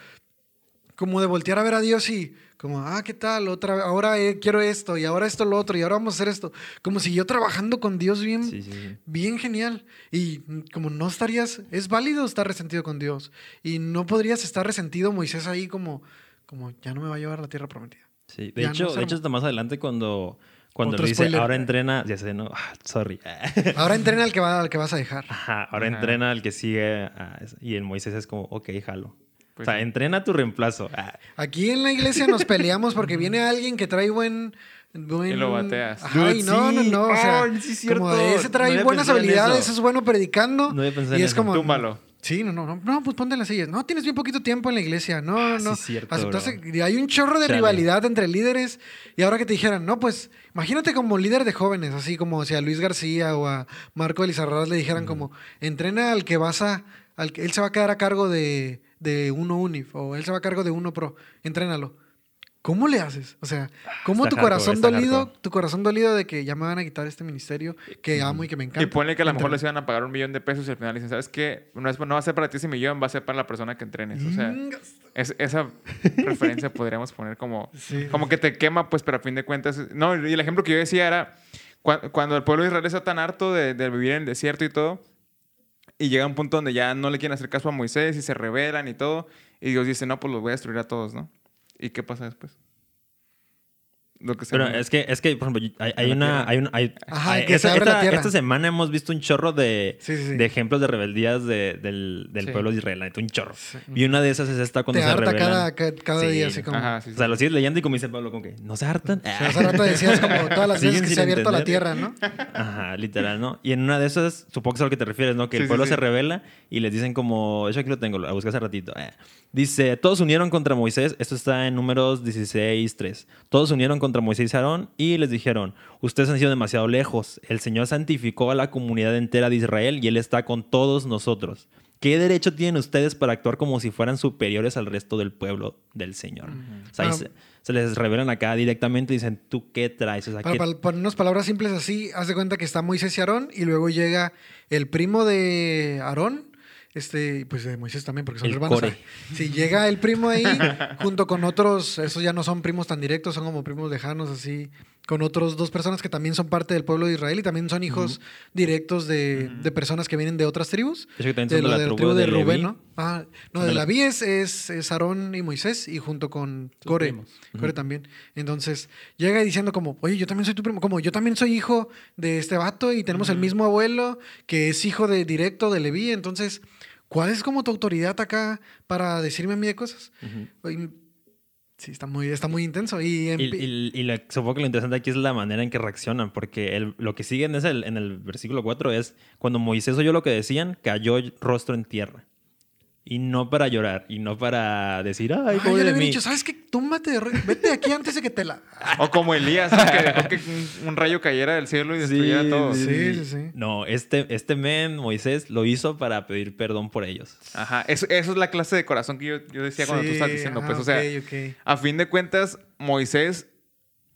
como de voltear a ver a Dios y como, ah, ¿qué tal? Otra, ahora eh, quiero esto y ahora esto lo otro y ahora vamos a hacer esto. Como si yo trabajando con Dios bien, Sí, sí, sí. bien genial. Y como no estarías, es válido estar resentido con Dios. Y no podrías estar resentido Moisés ahí como, como ya no me va a llevar a la tierra prometida. Sí, de Ya, hecho, no de hecho hasta más adelante cuando, cuando Otro le dice, spoiler. ahora entrena, ya sé, no, Ah, sorry. Ahora entrena al que, va, al que vas a dejar. Ajá, ahora Ajá. entrena al que sigue ah, y el Moisés es como, ok, jalo. Pues o sea, sí. entrena a tu reemplazo. Ah, Aquí en la iglesia nos peleamos porque viene alguien que trae buen... buen- Y lo bateas. Ajá, y Dude, no, no, no. O sea, Ay, sí es como cierto. de ese trae buenas habilidades, eso. es bueno predicando. No y en es eso. como... Túmbalo. Sí, no, no, no, no, pues ponte en las sillas. No, tienes bien poquito tiempo en la iglesia. No, Ah, sí no. es cierto, Aceptaste- hay un chorro de Chale. rivalidad entre líderes. Y ahora que te dijeran, no, pues imagínate como líder de jóvenes, así como si a Luis García o a Marco Elizarraz le dijeran como, entrena al que vas a, al que él se va a quedar a cargo de, de uno Unif o él se va a cargo de uno Pro. Entrénalo. ¿Cómo le haces? O sea, ¿cómo Está tu corazón hardcore, dolido, hardcore. tu corazón dolido de que ya me van a quitar este ministerio que amo y que me encanta? Y ponle que a lo mejor les iban a pagar un millón de pesos y al final dicen, ¿sabes qué? No, es, no va a ser para ti ese millón, va a ser para la persona que entrenes. O sea, es- esa referencia podríamos poner como, Sí. como que te quema, pues, pero a fin de cuentas... No, y el ejemplo que yo decía era cua- cuando el pueblo de Israel está tan harto de, de vivir en el desierto y todo, y llega un punto donde ya no le quieren hacer caso a Moisés y se rebelan y todo, y Dios dice, no, pues los voy a destruir a todos, ¿no? ¿Y qué pasa después? Lo que se Pero es que, es que, por ejemplo, hay, la una... Hay una hay- Ajá, hay- que se esta, la tierra. semana hemos visto un chorro de, Sí, sí, sí. de ejemplos de rebeldías de- del, del Sí. pueblo de Israel. la Un chorro. Y una de esas es esta cuando Te se harta rebelan. cada, ca- cada Sí. día, así como... Ajá, sí, O sea, lo sigues leyendo y como dice el Pablo, como que, ¿no se hartan? O sea, hace rato decías como todas las veces que se ha abierto la entender. tierra, ¿no? Ajá, literal, ¿no? Y en una de esas, supongo que es a lo que te refieres, ¿no? Que Sí, el pueblo sí. se revela y les dicen como, eso aquí lo tengo, lo busqué hace ratito. Eh. Dice, todos se unieron contra Moisés, esto está en números 16, 3. Todos se unieron contra Moisés y Aarón y les dijeron, ustedes han sido demasiado lejos, el Señor santificó a la comunidad entera de Israel y Él está con todos nosotros. ¿Qué derecho tienen ustedes para actuar como si fueran superiores al resto del pueblo del Señor? O sea, ahí se, se les revelan acá directamente y dicen, ¿tú qué traes? O sea, Para, ¿qué- para ponernos palabras simples así, haz de cuenta que está Moisés y Aarón y luego llega el primo de Aarón, este, pues de Moisés también, porque son El hermanos. Si llega el primo ahí, junto con otros, esos ya no son primos tan directos, son como primos lejanos, así, con otros dos personas que también son parte del pueblo de Israel y también son hijos directos de, de personas que vienen de otras tribus. De hecho, que también De son de la, la del tribu de Rubén. ¿no? Ah, no, de de la- la es, es, es Aarón y Moisés y junto con Sus Core. también. Entonces, llega diciendo como, oye, yo también soy tu primo, como yo también soy hijo de este vato y tenemos el mismo abuelo que es hijo de directo de Leví. Entonces, ¿cuál es como tu autoridad acá para decirme a mí de cosas? Sí, está muy, está muy intenso. Y, en- Y, y- y lo- supongo que lo interesante aquí es la manera en que reaccionan, porque el- lo que sigue en, ese- en el versículo 4 es cuando Moisés oyó lo que decían, cayó rostro en tierra. Y no para llorar, y no para decir, ay, Ay, yo pobre le de había mí. dicho, ¿sabes qué? Túmbate, de re- vete de aquí antes de que te la... O como Elías, ¿no? que dejó que un, un rayo cayera del cielo y destruyera Sí, todo. Sí, sí, sí. No, este, este men, Moisés, lo hizo para pedir perdón por ellos. Ajá, eso, eso es la clase de corazón que yo, yo decía cuando tú estabas diciendo. Pues, o sea, a fin de cuentas, Moisés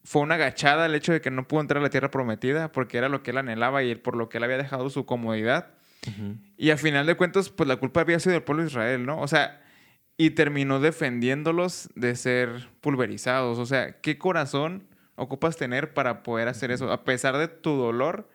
fue una agachada el hecho de que no pudo entrar a la tierra prometida porque era lo que él anhelaba y por lo que él había dejado su comodidad. Y a final de cuentas, pues la culpa había sido del pueblo de Israel, ¿no? O sea, y terminó defendiéndolos de ser pulverizados. O sea, ¿qué corazón ocupas tener para poder hacer eso? A pesar de tu dolor,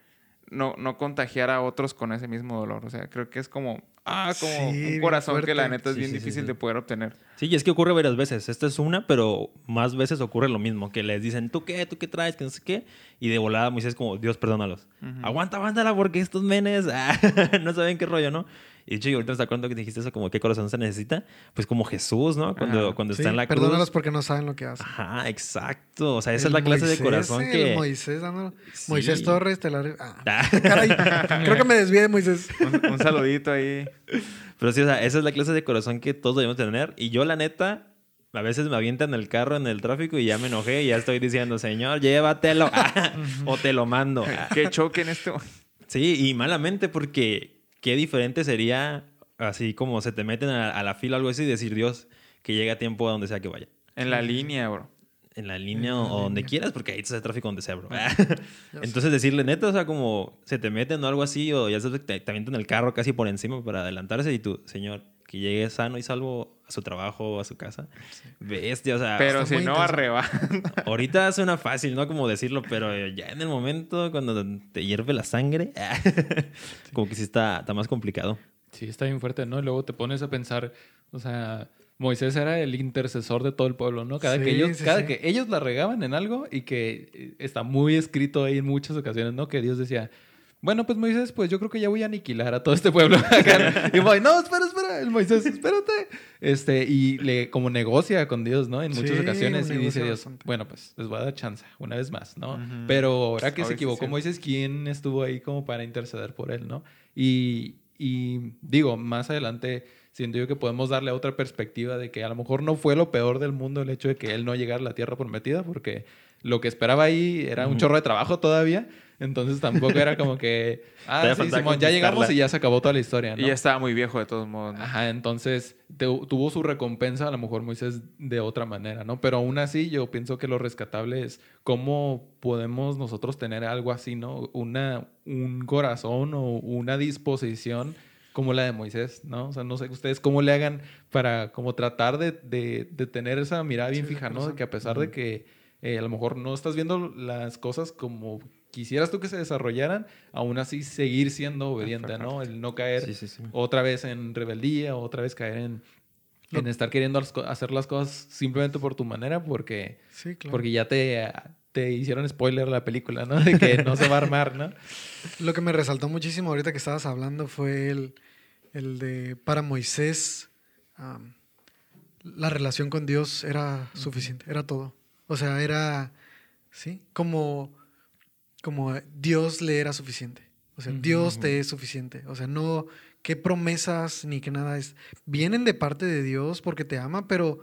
no, no contagiar a otros con ese mismo dolor. O sea, creo que es como ah, como Sí, un corazón que la neta es Sí, bien sí, difícil sí. de poder obtener. Sí, y es que ocurre varias veces. Esta es una, pero más veces ocurre lo mismo. Que les dicen, ¿tú qué? ¿Tú qué traes? Que no sé qué. Y de volada Moisés como, Dios, perdónalos. Aguanta, aguántala porque estos menes ah, no saben qué rollo, ¿no? Y de hecho, y ahorita me está acordando que dijiste eso, como qué corazón se necesita. Pues como Jesús, ¿no? Cuando, Ajá. cuando Sí, está en la cruz. perdónalos porque no saben lo que hacen. Ajá, exacto. O sea, esa El es la clase de corazón que... Moisés, dándolo- Sí. Moisés Torres, te la... Ah, Ah. caray, creo que me desvié de Moisés. Un, un saludito ahí. Pero sí, o sea, esa es la clase de corazón que todos debemos tener. Y yo, la neta, a veces me avientan el carro en el tráfico y ya me enojé y ya estoy diciendo, señor, llévatelo o te lo mando. que choque en este Sí, y malamente porque qué diferente sería así como se te meten a, a la fila o algo así y decir, Dios, que llegue a tiempo a donde sea que vaya. En la línea, bro. En la línea En la o donde quieras, porque ahí está el tráfico donde sea, bro. Entonces decirle neta, o sea, como se te meten o algo así, o ya sabes, te, te avientan el carro casi por encima para adelantarse y tú, señor, que llegue sano y salvo a su trabajo o a su casa. Bestia, o sea, Pero si muy no, arreba. ahorita suena fácil, ¿no? Como decirlo, pero ya en el momento cuando te hierve la sangre, como que sí está, está más complicado. Sí, está bien fuerte, ¿no? Y luego te pones a pensar, o sea, Moisés era el intercesor de todo el pueblo, ¿no? Cada, que, ellos, sí, cada sí. que ellos la regaban en algo y que eh, está muy escrito ahí en muchas ocasiones, ¿no? Que Dios decía, bueno, pues Moisés, pues yo creo que ya voy a aniquilar a todo este pueblo. Y voy, no, espera, espera, el Moisés, espérate. Este, y le, como negocia con Dios, ¿no? En muchas Sí, ocasiones y dice Dios, bastante. bueno, pues les voy a dar chance, una vez más, ¿no? Pero ahora que se equivocó sí. Moisés, ¿quién estuvo ahí como para interceder por él, no? Y, y digo, más adelante siento yo que podemos darle otra perspectiva de que a lo mejor no fue lo peor del mundo el hecho de que él no llegara a la tierra prometida, porque lo que esperaba ahí era un chorro de trabajo todavía. Entonces tampoco era como que, ah, sí, Simón, ya llegamos y ya se acabó toda la historia, ¿no? Y ya estaba muy viejo de todos modos. ¿no? Ajá, entonces te- tuvo su recompensa a lo mejor Moisés de otra manera, ¿no? Pero aún así yo pienso que lo rescatable es cómo podemos nosotros tener algo así, ¿no? Una, un corazón o una disposición como la de Moisés, ¿no? O sea, no sé ustedes cómo le hagan para como tratar de, de- de tener esa mirada bien Sí, fija, ¿no? De que a pesar de que eh, a lo mejor no estás viendo las cosas como quisieras tú que se desarrollaran, aún así seguir siendo obediente, ¿no? El no caer Sí, sí, sí. otra vez en rebeldía, otra vez caer en, en estar queriendo hacer las cosas simplemente por tu manera, porque, Sí, claro. porque ya te, te hicieron spoiler la película, ¿no? De que no se va a armar, ¿no? Lo que me resaltó muchísimo ahorita que estabas hablando fue el, el de para Moisés la relación con Dios era suficiente, era todo. O sea, era, sí, como, como Dios le era suficiente. O sea. Dios te es suficiente. O sea, no, qué promesas ni qué nada es. Vienen de parte de Dios porque te ama, pero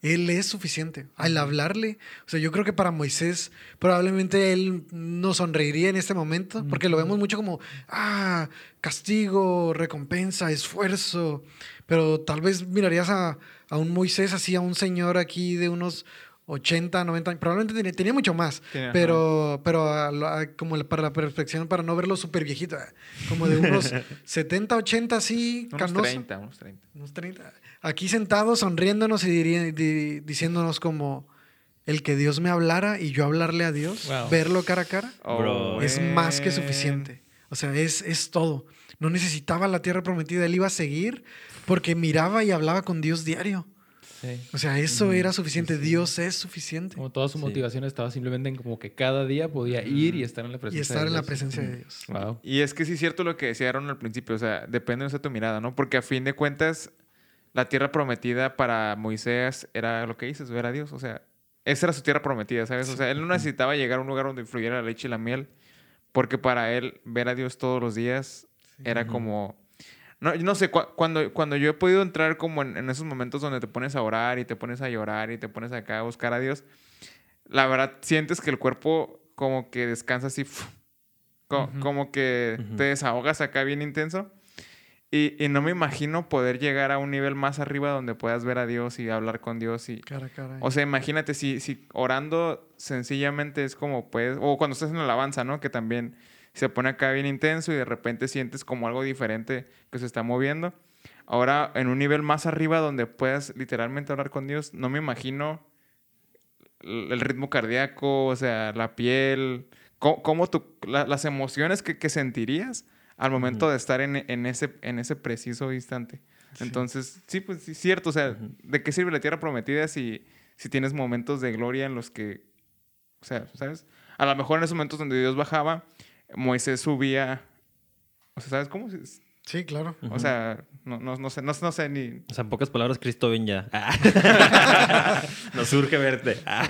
Él es suficiente. Al hablarle, o sea, yo creo que para Moisés probablemente Él no sonreiría en este momento, porque lo vemos mucho como, ah, castigo, recompensa, esfuerzo. Pero tal vez mirarías a, a un Moisés así, a un señor aquí de unos 80, 90 años, probablemente tenía, tenía mucho más, pero, pero a lo- a- como para la perfección, para no verlo súper viejito, eh, como de unos 70, 80 así, Unos canoso. 30, unos 30. Unos 30. Aquí sentados, sonriéndonos y diría- di- diciéndonos como el que Dios me hablara y yo hablarle a Dios, Wow. verlo cara a cara, Bro. es más que Oh, suficiente. O sea, es, es todo. No necesitaba la tierra prometida, él iba a seguir porque miraba y hablaba con Dios diario. Sí. O sea, eso era suficiente. Dios es suficiente. Como toda su Sí. motivación estaba simplemente en como que cada día podía ir y estar en la presencia Y estar de en la Dios. presencia de Dios. Wow. Y es que sí es cierto lo que decía Aaron al principio, o sea, depende de tu mirada, ¿no? Porque a fin de cuentas, la tierra prometida para Moisés era lo que dices, ver a Dios, o sea, esa era su tierra prometida, ¿sabes? O sea, él no necesitaba llegar a un lugar donde fluyera la leche y la miel, porque para él ver a Dios todos los días era como... No, no sé, cu- cuando, cuando yo he podido entrar como en, en esos momentos donde te pones a orar y te pones a llorar y te pones acá a buscar a Dios, la verdad sientes que el cuerpo como que descansa así, co- Ujú. como que Ujú. te desahogas acá bien intenso. Y, y no me imagino poder llegar a un nivel más arriba donde puedas ver a Dios y hablar con Dios. Y, Cara a cara. o sea, imagínate si, si orando sencillamente es como puedes, o cuando estás en la alabanza, ¿no? Que también se pone acá bien intenso y de repente sientes como algo diferente que se está moviendo. Ahora, en un nivel más arriba donde puedas literalmente hablar con Dios, no me imagino el ritmo cardíaco, o sea, la piel, cómo, cómo la- las emociones que, que sentirías al momento de estar en, en ese, en ese preciso instante. Entonces, sí, pues sí, cierto. O sea, ¿de qué sirve la tierra prometida si, si tienes momentos de gloria en los que, o sea, ¿sabes? A lo mejor en esos momentos donde Dios bajaba, Moisés subía, o sea, ¿sabes cómo? Sí, claro. O sea, no, no, no sé, no, no sé ni... O sea, en pocas palabras, Cristo ven ya. Ah. Nos surge verte. Ah.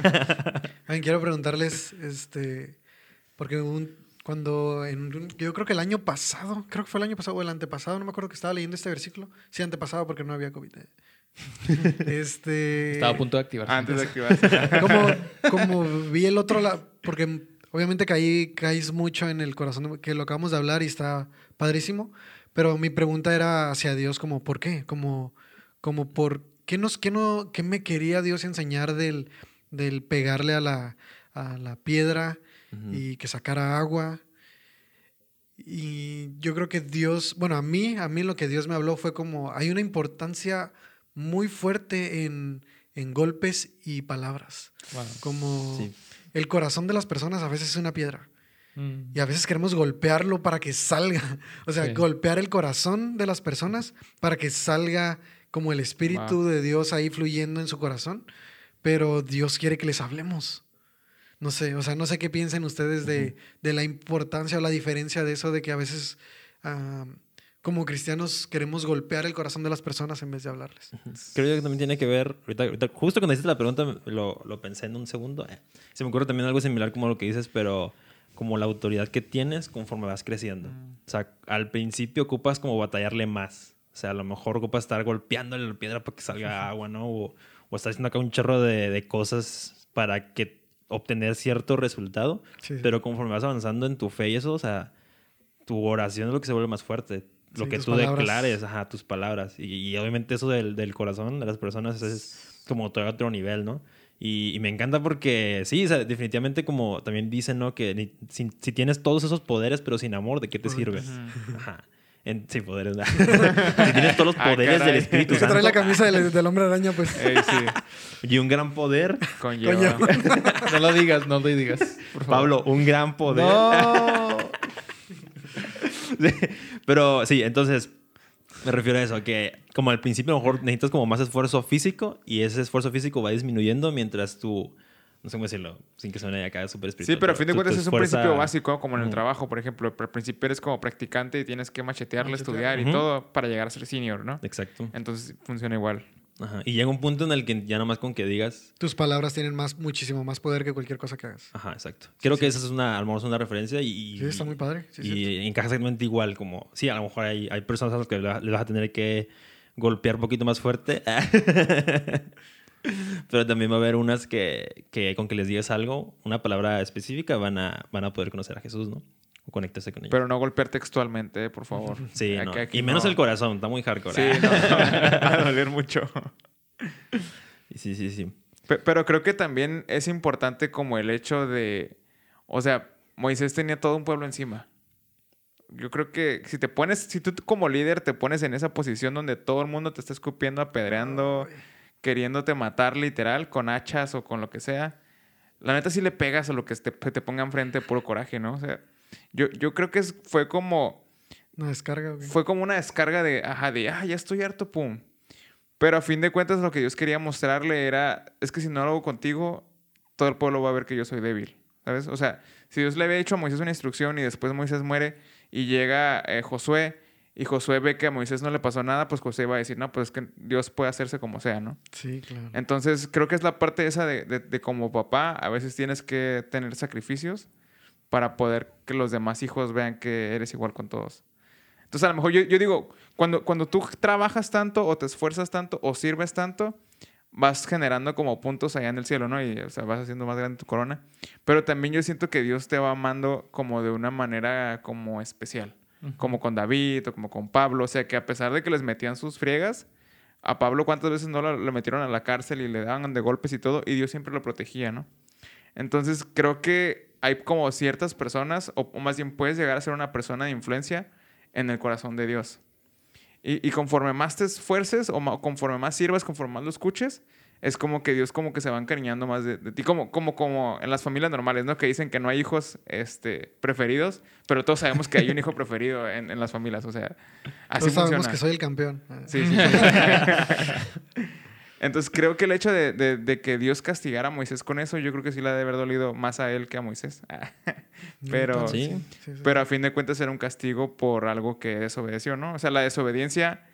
Ay, quiero preguntarles, este, porque un- cuando, en un- yo creo que el año pasado, creo que fue el año pasado o el antepasado, no me acuerdo que estaba leyendo este versículo. Sí, antepasado porque no había COVID. este, Estaba a punto de activarse. Antes de activarse. como, como vi el otro lado, porque obviamente caí, caís mucho en el corazón, de- que lo acabamos de hablar y está padrísimo, pero mi pregunta era hacia Dios como, ¿por qué? Como, como por, ¿qué, nos, qué, no, qué me quería Dios enseñar del, del pegarle a la, a la piedra y que sacara agua? Y yo creo que Dios, bueno, a mí, a mí lo que Dios me habló fue como, hay una importancia muy fuerte en, en golpes y palabras. Wow. Como Sí. El corazón de las personas a veces es una piedra. Mm. Y a veces queremos golpearlo para que salga. O sea, Sí. golpear el corazón de las personas para que salga como el Espíritu Wow. de Dios ahí fluyendo en su corazón. Pero Dios quiere que les hablemos. No sé, o sea, no sé qué piensan ustedes de, de la importancia o la diferencia de eso, de que a veces ah, como cristianos queremos golpear el corazón de las personas en vez de hablarles. Creo yo que también tiene que ver, ahorita, ahorita- justo cuando hiciste la pregunta lo, lo pensé en un segundo. eh, Se me ocurre también algo similar como lo que dices, pero como la autoridad que tienes conforme vas creciendo. O sea, al principio ocupas como batallarle más. O sea, a lo mejor ocupas estar golpeándole la piedra para que salga agua, ¿no? O, o estar haciendo acá un chorro de, de cosas para que obtener cierto resultado. Sí. Pero conforme vas avanzando en tu fe y eso, o sea, tu oración es lo que se vuelve más fuerte. Lo Sí, que tú palabras. declares, ajá, tus palabras. Y, y obviamente eso del, del corazón de las personas es como todo otro nivel, ¿no? Y, y me encanta porque, sí, o sea, definitivamente como también dicen, ¿no? Que ni- si, si tienes todos esos poderes pero sin amor, ¿de qué te sirve? Ajá. En- sí, poderes. ¿verdad? si tienes todos los Ah, poderes caray. del Espíritu Es que trae Santo la camisa del, del hombre araña, pues. Ey, sí, y un gran poder, conlleva. No lo digas, no lo digas. Por favor. Pablo, un gran poder. No. Sí, Pero sí, entonces me refiero a eso, que como al principio a lo mejor necesitas como más esfuerzo físico y ese esfuerzo físico va disminuyendo mientras tú, no sé cómo decirlo, sin que suene acá súper espiritual. Sí, pero a fin de cuentas es un principio básico, como en el trabajo, por ejemplo. Al principio eres como practicante y tienes que machetearle, Machetear. estudiar y todo para llegar a ser senior, ¿no? Exacto. Entonces funciona igual. Ajá. Y llega un punto en el que ya nomás con que digas, Tus palabras tienen más, muchísimo más poder que cualquier cosa que hagas. ajá, exacto. Creo que esa es una, a lo mejor es una referencia y... Sí, está muy padre. Sí, y encaja exactamente igual, como, sí, a lo mejor hay, hay personas a las que le vas a tener que golpear un poquito más fuerte. Pero también va a haber unas que, que con que les digas algo, una palabra específica, van a, van a poder conocer a Jesús, ¿no? O conectarse con ellos. Pero no golpear textualmente, por favor. sí, Aquí- no. aquí y menos no. el corazón, está muy hardcore. Sí, no, va a doler mucho. sí, sí, sí. Pe- Pero creo que también es importante como el hecho de, o sea, Moisés tenía todo un pueblo encima. Yo creo que si te pones, si tú como líder te pones en esa posición donde todo el mundo te está escupiendo, apedreando, queriéndote matar literal con hachas o con lo que sea, la neta sí le pegas a lo que te, que te ponga enfrente de puro coraje, ¿no? O sea, yo, yo creo que fue como, Una descarga. fue como una descarga de, ajá, de, ah, ya estoy harto, pum. Pero a fin de cuentas lo que Dios quería mostrarle era, es que si no lo hago contigo, todo el pueblo va a ver que yo soy débil, ¿sabes? O sea, si Dios le había hecho a Moisés una instrucción y después Moisés muere y llega eh, Josué y Josué ve que a Moisés no le pasó nada, pues Josué va a decir, no, pues es que Dios puede hacerse como sea, ¿no? Sí, claro. Entonces creo que es la parte esa de, de- de como papá, a veces tienes que tener sacrificios para poder que los demás hijos vean que eres igual con todos. Entonces a lo mejor yo, yo digo, cuando, cuando tú trabajas tanto o te esfuerzas tanto o sirves tanto, vas generando como puntos allá en el cielo, ¿no? Y o sea, vas haciendo más grande tu corona. Pero también yo siento que Dios te va amando como de una manera como especial. Como con David o como con Pablo. O sea, que a pesar de que les metían sus friegas, a Pablo cuántas veces no lo, lo metieron a la cárcel y le daban de golpes y todo, y Dios siempre lo protegía, ¿no? Entonces creo que hay como ciertas personas, o, o más bien puedes llegar a ser una persona de influencia en el corazón de Dios. Y, y conforme más te esfuerces, o ma- conforme más sirvas, conforme más lo escuches, es como que Dios como que se va encariñando más de, de ti, como, como, como en las familias normales, ¿no? Que dicen que no hay hijos este, preferidos, pero todos sabemos que hay un hijo preferido en, en las familias, o sea, así Todos sabemos funciona. que soy el campeón. Sí, sí, sí. Entonces creo que el hecho de, de- de que Dios castigara a Moisés con eso, yo creo que sí le ha de haber dolido más a él que a Moisés. pero, sí. pero a fin de cuentas era un castigo por algo que desobedeció, ¿no? O sea, la desobediencia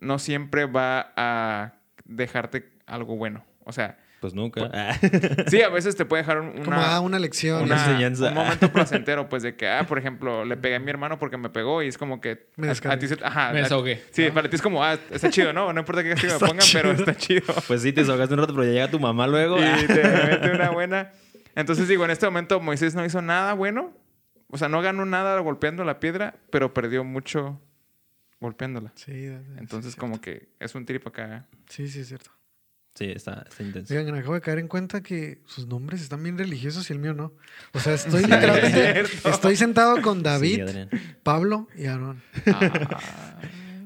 no siempre va a dejarte algo bueno. O sea, Pues nunca. Ah. sí, a veces te puede dejar un- Como ah, una, una lección. Una una- enseñanza. un momento placentero, pues de que, ah, por ejemplo, le pegué a mi hermano porque me pegó y es como que Me a, ti se, ajá, Me a- desahogué. Sí, para ti es como, ah, está chido, ¿no? No importa qué castigo me pongan, pero está chido. Pues sí, te desahogaste un rato, pero ya llega tu mamá luego. ah. y te mete una buena. Entonces digo, en este momento Moisés no hizo nada bueno. O sea, no ganó nada golpeando la piedra, pero perdió mucho golpeándola. Sí, Entonces sí, como que es un trip acá. Sí, sí, es cierto. Sí, está, está intenso. Oigan, acabo de caer en cuenta que sus nombres están bien religiosos y el mío no. O sea, estoy literalmente. estoy sentado con David, Sí. Pablo y Aarón.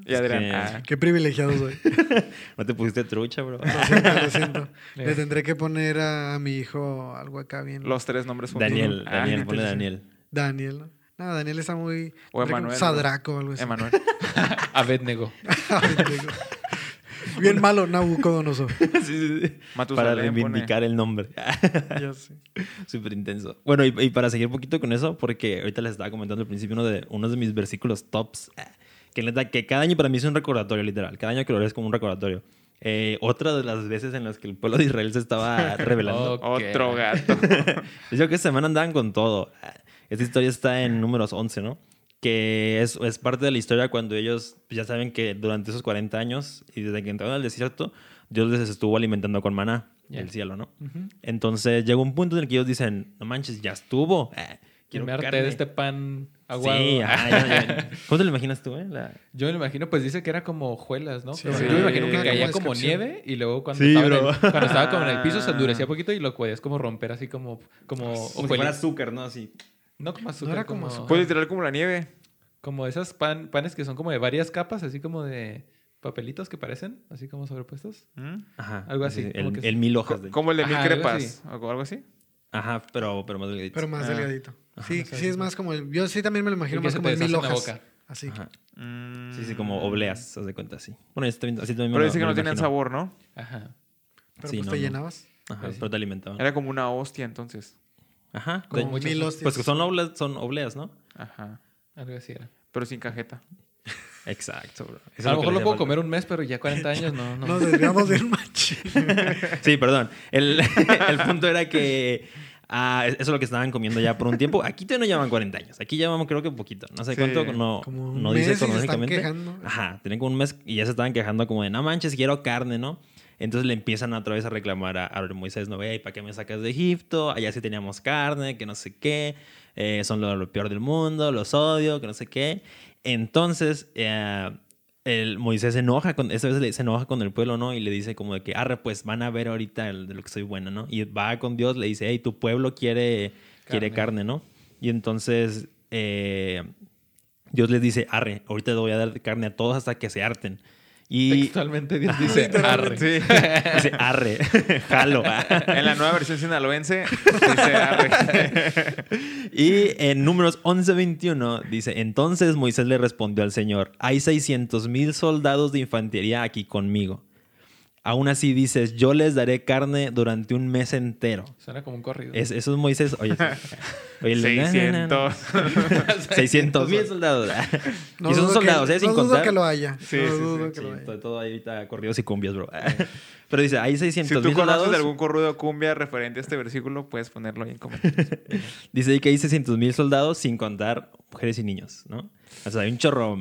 Y Adrián, que- ah, Qué privilegiado soy. No te pusiste trucha, bro. Lo siento, lo siento. Le tendré que poner a, a mi hijo algo acá bien. los tres nombres juntos. Daniel, Ah, Daniel, ponle Daniel. Daniel. ¿no? No, Daniel está muy. O Emanuel, Sadraco o algo así. Emanuel. Abednego. Bien malo, Nabucodonosor. Sí, sí, sí. Matusalén, Para reivindicar el nombre. ya sé. Súper intenso. Bueno, y, y para seguir un poquito con eso, porque ahorita les estaba comentando al principio uno de, uno de mis versículos tops, eh, que, neta, que cada año para mí es un recordatorio, literal. Cada año que lo lees es como un recordatorio. Eh, otra de las veces en las que el pueblo de Israel se estaba revelando. Otro gato. Yo que semana andaban con todo. Esta historia está en números 11, ¿no? Que es, es parte de la historia cuando ellos pues, ya saben que durante esos 40 años y desde que entraron al desierto, Dios les estuvo alimentando con maná del cielo, ¿no? Entonces llega un punto en el que ellos dicen, no manches, ya estuvo. Eh, quiero me harté carne". de este pan aguado. Sí, ajá, ya, ya. ¿Cómo te lo imaginas tú, eh? La- Yo me lo imagino, pues dice que era como hojuelas, ¿no? Sí, Pero sí. yo me imagino que caía como nieve y luego cuando, Sí, estaba, en bro. el, cuando estaba como en el piso se Ah. endurecía poquito y lo podías como romper así como, como Como si fuera azúcar, ¿no? Así. No como azúcar, era como como, azúcar. Pues literal como la nieve. como esas pan, panes que son como de varias capas, así como de papelitos que parecen, así como sobrepuestos. ¿Mm? Ajá. Algo así, como El, que- el mil hojas. De... Como el de mil Ajá, algo crepas. O algo así. Ajá, pero, pero más delgadito. Pero más Ah. delgadito. Sí, no sí es más como el. Yo sí también me lo imagino más como el mil hojas. boca. Así. Ajá. Mm. Sí, sí, como obleas, haz de cuenta así. Bueno, así también, así también me Pero dice que no tenían sabor, ¿no? Ajá. Pero Sí, pues no, te no. llenabas. Ajá, sí. pero te alimentaban. Era como una hostia entonces. Ajá. Como de- mil hostias. Pues que son obleas, son obleas, ¿no? Ajá. Algo así era. Pero sin cajeta. Exacto, bro. Eso a lo mejor lo puedo comer un mes, pero ya 40 años no. no. Nos desviamos del falta. Sí, perdón. El, el punto era que ah, eso es lo que estaban comiendo ya por un tiempo. Aquí todavía no llevan 40 años. Aquí llevamos creo que poquito. No sé Sí. cuánto, no, Como un no mes dice cronológicamente. Ajá, tienen como un mes y ya se estaban quejando como de, no manches, quiero carne, ¿no? Entonces le empiezan otra vez a reclamar a, a Moisés, no, ¿y para qué me sacas de Egipto? Allá sí teníamos carne, que no sé qué, eh, son lo, lo peor del mundo, los odio, que no sé qué. Entonces, eh, el Moisés se enoja, con, esta vez se enoja con el pueblo, ¿no? Y le dice como de que, arre, pues van a ver ahorita el- de lo que soy bueno, ¿no? Y va con Dios, le dice, hey, tu pueblo quiere quiere Carne. ¿no? Y entonces eh, Dios les dice, arre, ahorita le voy a dar carne a todos hasta que se harten. Y Textualmente Dios dice arre. dice, arre, jalo. En la nueva versión sinaloense dice arre. Y en números 11-21 dice, entonces Moisés le respondió al Señor, hay 600 mil soldados de infantería aquí conmigo. Aún así dices, yo les daré carne durante un mes entero. Suena como un corrido. Es- eso es Moisés. Oye. Oye, le- na, na, na, 600. 600 mil soldados. No y son dudo soldados, que, ¿eh? Sin no dudo contar. que lo haya. Sí, no sí, dudo sí, que Sí, lo haya. todo, ahí ahorita corridos y cumbias, bro. Pero dice, hay 600 Si tú mil conoces soldados. de algún corrudo cumbia referente a este versículo, puedes ponerlo ahí en comentarios. Dice ahí que hay 600 mil soldados sin contar mujeres y niños, ¿no? O sea, hay un chorro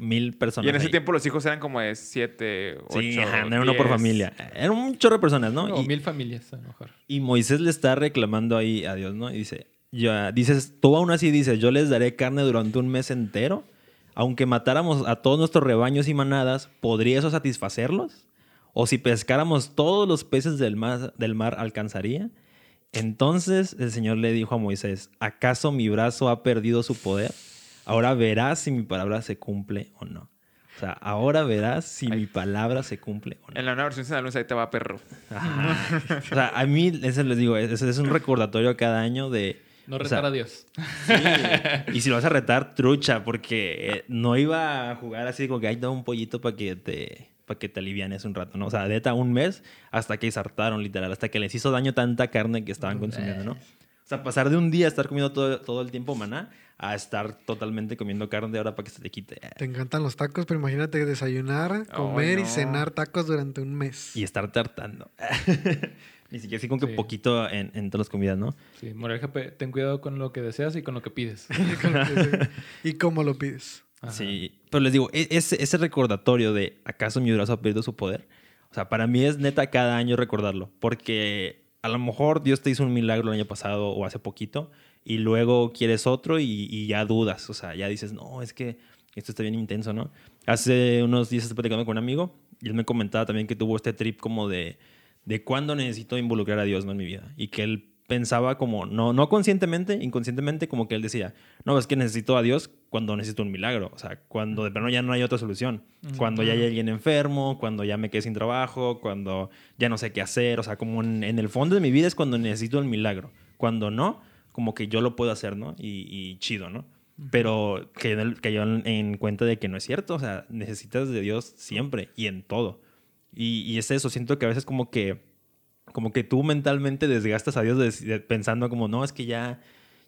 mil personas. Y en ese ahí. tiempo los hijos eran como de 7, 8, Sí, ajá, no era uno por familia. Era un chorro de personas, ¿no? O y, mil familias, a lo mejor. y Moisés le está reclamando ahí a Dios, ¿no? Y dice, ya, dices, tú aún así dices, yo les daré carne durante un mes entero. Aunque matáramos a todos nuestros rebaños y manadas, ¿podría eso satisfacerlos? O si pescáramos todos los peces del mar, del mar ¿alcanzaría? Entonces el Señor le dijo a Moisés, ¿acaso mi brazo ha perdido su poder? Ahora verás si mi palabra se cumple o no. O sea, ahora verás si mi palabra se cumple o no. En la nueva versión de la luz ahí te va perro. Ajá. O sea, a mí, eso les digo, es, es un recordatorio cada año de... No o retar sea, a Dios. Sí. Y si lo vas a retar, trucha, porque eh, no iba a jugar así como que hay todo un pollito para que te para que te alivianes un rato, ¿no? O sea, neta, un mes hasta que sartaron, literal, hasta que les hizo daño tanta carne que estaban consumiendo, ¿no? O sea, pasar de un día a estar comiendo todo, todo el tiempo maná a estar totalmente comiendo carne ahora para que se te quite. Te encantan los tacos, pero imagínate desayunar, comer y no. cenar tacos durante un mes. Y estar tartando. Ni siquiera así como que Sí. poquito en, en todas las comidas, ¿no? Sí, Morel GP, ten cuidado con lo que deseas y con lo que pides. ¿Y cómo lo pides? Ajá. Sí, pero les digo, e- ese, ese recordatorio de ¿acaso mi brazo ha perdido su poder? O sea, para mí es neta cada año recordarlo, porque a lo mejor Dios te hizo un milagro el año pasado o hace poquito y luego quieres otro y, y ya dudas, o sea, ya dices, no, es que esto está bien intenso, ¿no? Hace unos días estuve platicando con un amigo y él me comentaba también que tuvo este trip como de, de cuándo necesito involucrar a Dios ¿no? en mi vida. Y que él pensaba como, no, no conscientemente, inconscientemente, como que él decía, no, es que necesito a Dios cuando necesito un milagro, o sea, cuando de plano ya no hay otra solución, cuando ya hay alguien enfermo, cuando ya me quedé sin trabajo, cuando ya no sé qué hacer, o sea, como en, en el fondo de mi vida es cuando necesito el milagro, cuando no, como que yo lo puedo hacer, ¿no? Y, y chido, ¿no? Pero que, que yo en, en cuenta de que no es cierto, o sea, necesitas de Dios siempre y en todo. Y, y es eso, siento que a veces como que como que tú mentalmente desgastas a Dios de- de- pensando como, no, es que ya,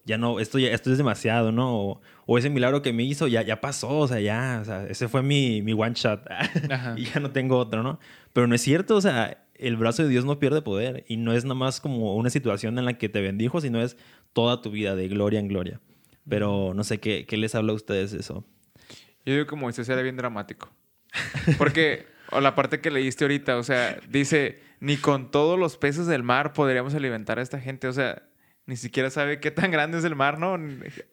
ya no, esto, ya, esto es demasiado, ¿no? O, o ese milagro que me hizo ya, ya pasó, o sea, ya, o sea, ese fue mi, mi one shot y ya no tengo otro, ¿no? Pero no es cierto, o sea, el brazo de Dios no pierde poder y no es nada más como una situación en la que te bendijo, sino es toda tu vida de gloria en gloria. Pero no sé, ¿qué, qué les habla a ustedes de eso? Yo digo que Moisés era bien dramático. Porque, o la parte que leíste ahorita, o sea, dice, ni con todos los peces del mar podríamos alimentar a esta gente. O sea, ni siquiera sabe qué tan grande es el mar, ¿no?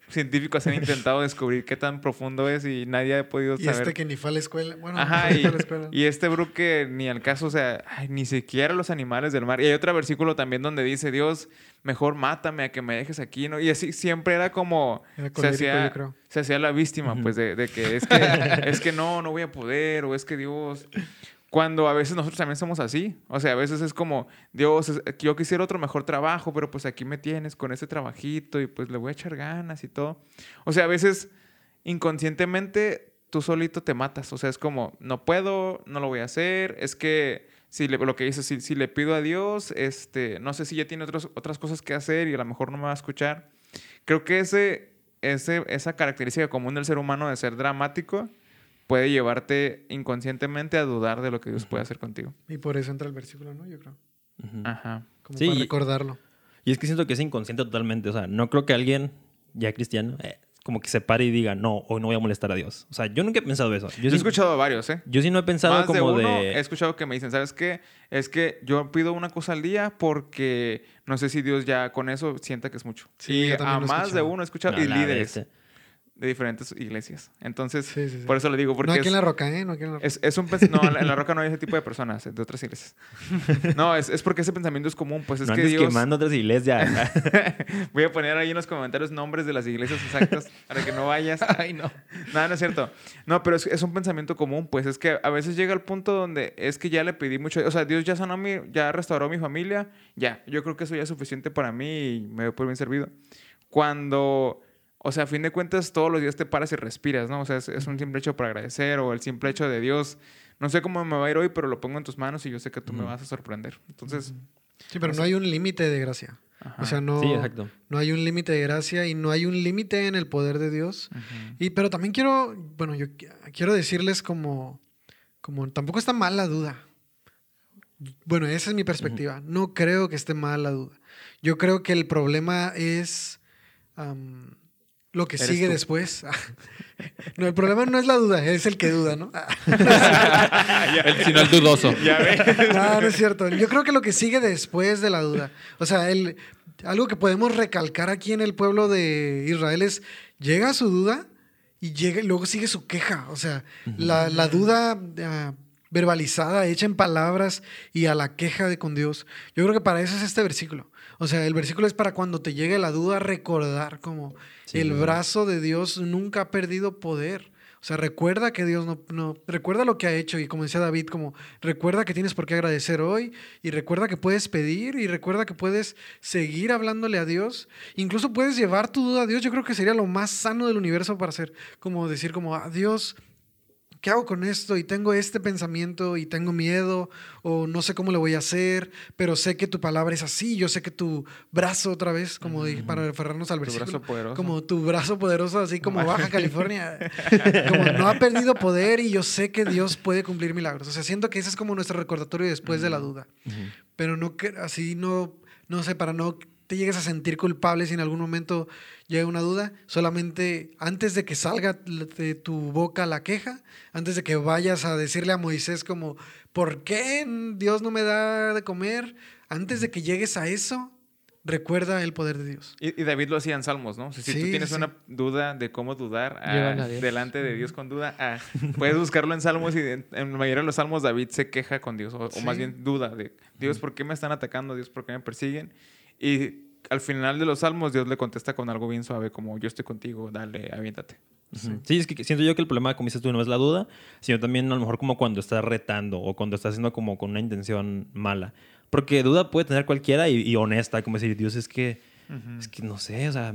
Científicos han intentado descubrir qué tan profundo es y nadie ha podido Y saber. este que ni fue a la escuela. Bueno, Ajá, y, a la escuela. y este Brook que ni al caso, o sea, ay, ni siquiera los animales del mar. Y hay otro versículo también donde dice, Dios, mejor mátame a que me dejes aquí, ¿no? Y así siempre era como, Era se hacía, se hacía la víctima, pues, de, de que, es que es que no, no voy a poder, o es que Dios... Cuando a veces nosotros también somos así. O sea, a veces es como, Dios, es- yo quisiera otro mejor trabajo, pero pues aquí me tienes con ese trabajito y pues le voy a echar ganas y todo. O sea, a veces inconscientemente tú solito te matas. O sea, es como, no puedo, no lo voy a hacer. Es que, si le- lo que dices, si, si le pido a Dios, este, no sé si ya tiene otros, otras cosas que hacer y a lo mejor no me va a escuchar. Creo que ese, ese, esa característica común del ser humano de ser dramático puede llevarte inconscientemente a dudar de lo que Dios puede hacer contigo. Y por eso entra el versículo, ¿no? Yo creo. Ajá. Como Sí, para y- recordarlo. Y es que siento que es inconsciente totalmente. O sea, no creo que alguien ya cristiano eh, como que se pare y diga, no, hoy no voy a molestar a Dios. O sea, yo nunca he pensado eso. Yo, Yo he escuchado a varios, ¿eh? yo sí no he pensado Más de como uno de... he escuchado que me dicen, ¿sabes qué? Es que yo pido una cosa al día porque no sé si Dios ya con eso sienta que es mucho. Sí, y a más de uno he escuchado No, y líderes bestia. De diferentes iglesias. Entonces, Sí, sí, sí. por eso le digo, porque no aquí en es- la roca, ¿eh? No aquí en la roca. Es, es un no, en la, en roca no hay ese tipo de personas, de otras iglesias. No, es, es porque ese pensamiento es común. Pues es no que Dios. quemando otras iglesias. Voy a poner ahí en los comentarios nombres de las iglesias exactas para que no vayas. Ay, no. Nada, no es cierto. No, pero es, es un pensamiento común. Pues es que a veces llega el punto donde es que ya le pedí mucho. O sea, Dios ya sanó mi, ya restauró mi familia. Ya, yo creo que eso ya es suficiente para mí y me doy por bien servido. Cuando. O sea, a fin de cuentas, todos los días te paras y respiras, ¿no? O sea, es, es un simple hecho para agradecer o el simple hecho de Dios. No sé cómo me va a ir hoy, pero lo pongo en tus manos y yo sé que tú me vas a sorprender. Entonces, Sí, pero no hay un límite de gracia. ajá. O sea, no, Sí, exacto. no hay un límite de gracia y no hay un límite en el poder de Dios. Y pero también quiero, bueno, yo qui- quiero decirles como, como tampoco está mal la duda. Bueno, esa es mi perspectiva. No creo que esté mal la duda. Yo creo que el problema es am, lo que sigue tú. después. no, el problema no es la duda, es el que duda, ¿no? El, sino el dudoso. Ya ves. No, no es cierto. Yo creo que lo que sigue después de la duda, o sea, el, algo que podemos recalcar aquí en el pueblo de Israel es, llega su duda y llega, y luego sigue su queja. O sea, la, la duda ah, verbalizada, hecha en palabras y a la queja de con Dios. Yo creo que para eso es este versículo. O sea, el versículo es para cuando te llegue la duda recordar como Sí, el brazo de Dios nunca ha perdido poder. O sea, recuerda que Dios no, no, recuerda lo que ha hecho y como decía David, como recuerda que tienes por qué agradecer hoy y recuerda que puedes pedir y recuerda que puedes seguir hablándole a Dios. Incluso puedes llevar tu duda a Dios. Yo creo que sería lo más sano del universo para hacer, como decir como, a Dios, ¿qué hago con esto? Y tengo este pensamiento y tengo miedo o no sé cómo lo voy a hacer, pero sé que tu palabra es así, yo sé que tu brazo otra vez, como dije, para referirnos al Tu versículo, brazo poderoso. como tu brazo poderoso, así como Baja California, como no ha perdido poder y yo sé que Dios puede cumplir milagros. O sea, siento que ese es como nuestro recordatorio después de la duda, pero no así no, no sé, para no te llegues a sentir culpable si en algún momento llega una duda, solamente antes de que salga de tu boca la queja, antes de que vayas a decirle a Moisés como, ¿por qué Dios no me da de comer? Antes de que llegues a eso, recuerda el poder de Dios. Y, y David lo hacía en Salmos, ¿no? O sea, si tú tienes sí. una duda de cómo dudar ah, a delante de Dios con duda, ah, puedes buscarlo en Salmos y en, en la mayoría de los Salmos David se queja con Dios, o, o más bien duda de Dios, ¿por qué me están atacando? Dios, ¿por qué me persiguen? Y al final de los Salmos Dios le contesta con algo bien suave, como yo estoy contigo, dale, aviéntate. Ujú. Sí, es que siento yo que el problema, como dices tú, no es la duda, sino también a lo mejor como cuando estás retando o cuando estás haciendo como con una intención mala. Porque duda puede tener cualquiera y, y honesta, como decir, Dios, es que, es que no sé, o sea,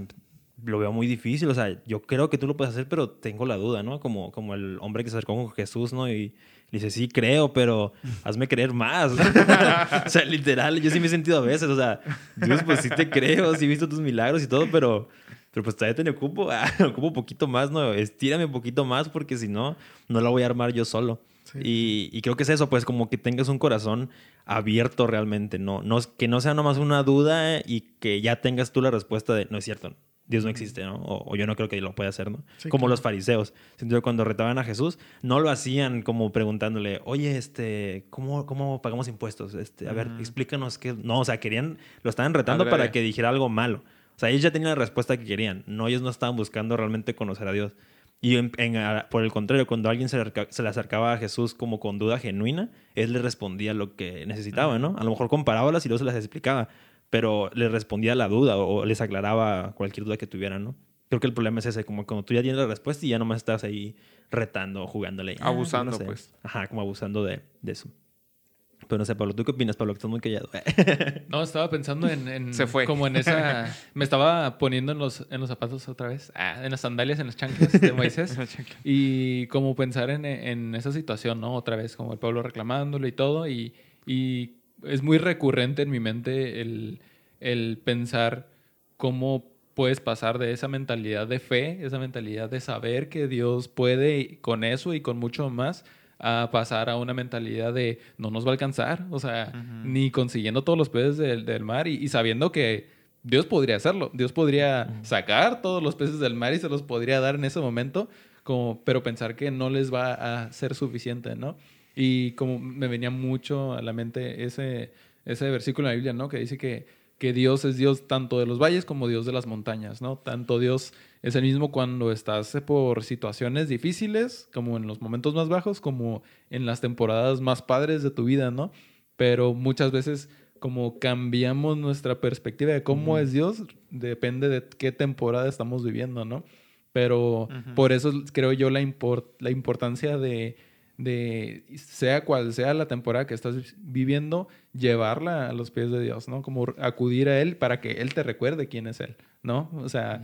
lo veo muy difícil, o sea, yo creo que tú lo puedes hacer, pero tengo la duda, ¿no? Como, como el hombre que se acercó con Jesús, ¿no? Y le dice, sí, creo, pero hazme creer más. o sea, literal, yo sí me he sentido a veces, o sea, Dios, pues sí te creo, sí he visto tus milagros y todo, pero... Pero pues todavía te ocupo, ah, ocupo un poquito más, ¿no? Estírame un poquito más porque si no, no la voy a armar yo solo. Sí. Y, y creo que es eso, pues como que tengas un corazón abierto realmente, no, no que no sea nomás una duda y que ya tengas tú la respuesta de, no es cierto, Dios no existe, ¿no? O, o yo no creo que lo pueda hacer, ¿no? Sí, como claro. los fariseos. Entonces, cuando retaban a Jesús, no lo hacían como preguntándole, oye, este, ¿cómo, cómo pagamos impuestos? Este, a ver, Ujú. explícanos qué... No, o sea, querían, lo estaban retando Adrede. para que dijera algo malo. O sea, ellos ya tenían la respuesta que querían. No, ellos no estaban buscando realmente conocer a Dios. Y en- en- a- por el contrario, cuando alguien se, se le acercaba a Jesús como con duda genuina, él le respondía lo que necesitaba, ¿no? A lo mejor con parábolas y luego se las explicaba, pero le respondía la duda o, les aclaraba cualquier duda que tuvieran, ¿no? Creo que el problema es ese, como cuando tú ya tienes la respuesta y ya nomás estás ahí retando o jugándole. Ah, Abusando, no sé. pues. Ajá, como abusando de, de eso. Pero no sé, Pablo, ¿tú qué opinas, Pablo? Que estás muy callado. No, estaba pensando en, en- Se fue. como en esa... Me estaba poniendo en los, en los zapatos otra vez. Ah, en las sandalias, en las chanclas de Moisés. Y como pensar en, en esa situación, ¿no? Otra vez, como el pueblo reclamándolo y todo. Y, y es muy recurrente en mi mente el, el pensar cómo puedes pasar de esa mentalidad de fe, esa mentalidad de saber que Dios puede con eso y con mucho más, a pasar a una mentalidad de no nos va a alcanzar, o sea, ni consiguiendo todos los peces del, del mar y, y sabiendo que Dios podría hacerlo, Dios podría sacar todos los peces del mar y se los podría dar en ese momento, como, pero pensar que no les va a ser suficiente, ¿no? Y como me venía mucho a la mente ese, ese versículo en la Biblia, ¿no? Que dice que, que Dios es Dios tanto de los valles como Dios de las montañas, ¿no? Tanto Dios es el mismo cuando estás por situaciones difíciles, como en los momentos más bajos, como en las temporadas más padres de tu vida, ¿no? Pero muchas veces como cambiamos nuestra perspectiva de cómo es Dios, depende de qué temporada estamos viviendo, ¿no? Pero por eso creo yo la, impor- la importancia de, de, sea cual sea la temporada que estás viviendo, llevarla a los pies de Dios, ¿no? Como acudir a Él para que Él te recuerde quién es Él, ¿no? O sea,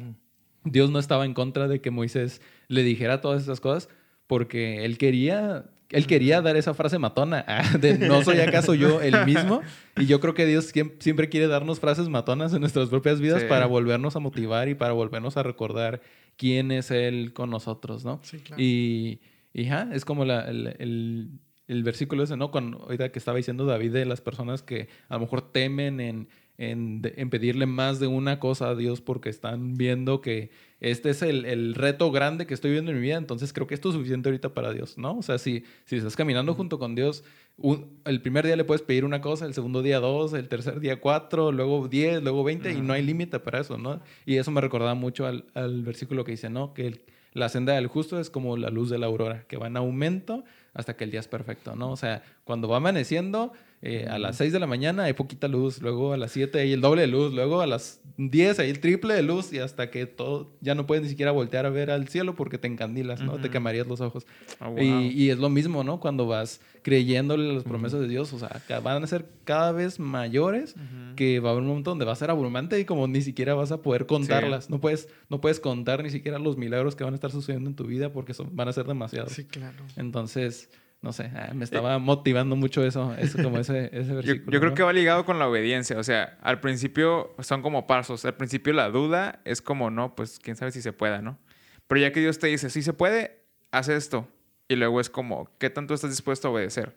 Dios no estaba en contra de que Moisés le dijera todas esas cosas porque Él quería... Él quería dar esa frase matona ah, de no soy acaso yo el mismo. Y yo creo que Dios siem- siempre quiere darnos frases matonas en nuestras propias vidas Sí. para volvernos a motivar y para volvernos a recordar quién es Él con nosotros, ¿no? Sí, claro. Y, y ja, es como la- el, el- el versículo ese, ¿no? Cuando, ahorita que estaba diciendo David de las personas que a lo mejor temen en, en, pedirle más de una cosa a Dios porque están viendo que este es el, el reto grande que estoy viendo en mi vida, entonces creo que esto es suficiente ahorita para Dios, ¿no? O sea, si, si estás caminando junto con Dios, un- el primer día le puedes pedir una cosa, el segundo día dos, el tercer día cuatro, luego diez, luego veinte, y no hay límite para eso, ¿no? Y eso me recordaba mucho al, al versículo que dice, ¿no? Que el- la senda del justo es como la luz de la aurora, que va en aumento hasta que el día es perfecto, ¿no? O sea, cuando va amaneciendo, eh, a las 6 de la mañana hay poquita luz, luego a las 7 hay el doble de luz, luego a las 10, ahí el triple de luz y hasta que todo, ya no puedes ni siquiera voltear a ver al cielo porque te encandilas, ¿no? Te quemarías los ojos. Ah, wow. y, y es lo mismo, ¿no? Cuando vas creyéndole las promesas de Dios, o sea, van a ser cada vez mayores, que va a haber un momento donde va a ser abrumante y como ni siquiera vas a poder contarlas. No, puedes, no puedes contar ni siquiera los milagros que van a estar sucediendo en tu vida porque son, van a ser demasiados. Sí, claro. Entonces, no sé, ah, me estaba motivando mucho eso, eso como ese, ese Yo, creo ¿no? que va ligado con la obediencia. O sea, al principio son como pasos. Al principio la duda es como, no, pues quién sabe si se pueda, ¿no? Pero ya que Dios te dice, sí se puede, haz esto. Y luego es como, ¿qué tanto estás dispuesto a obedecer?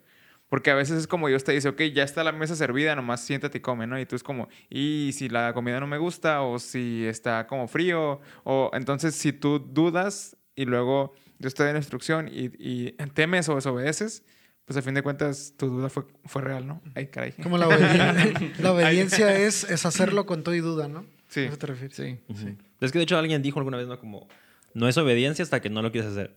Porque a veces es como Dios te dice, ok, ya está la mesa servida, nomás siéntate y come, ¿no? Y tú es como, y si la comida no me gusta, o si está como frío, o entonces si tú dudas y luego Dios te da la instrucción y, y temes o desobedeces, pues a fin de cuentas tu duda fue, fue real, ¿no? Ay, caray. Como la obediencia, la obediencia es, es hacerlo con todo y duda, ¿no? Sí. ¿A eso te refieres? Sí. Ujú. Es que de hecho alguien dijo alguna vez, ¿no? Como, no es obediencia hasta que no lo quieres hacer.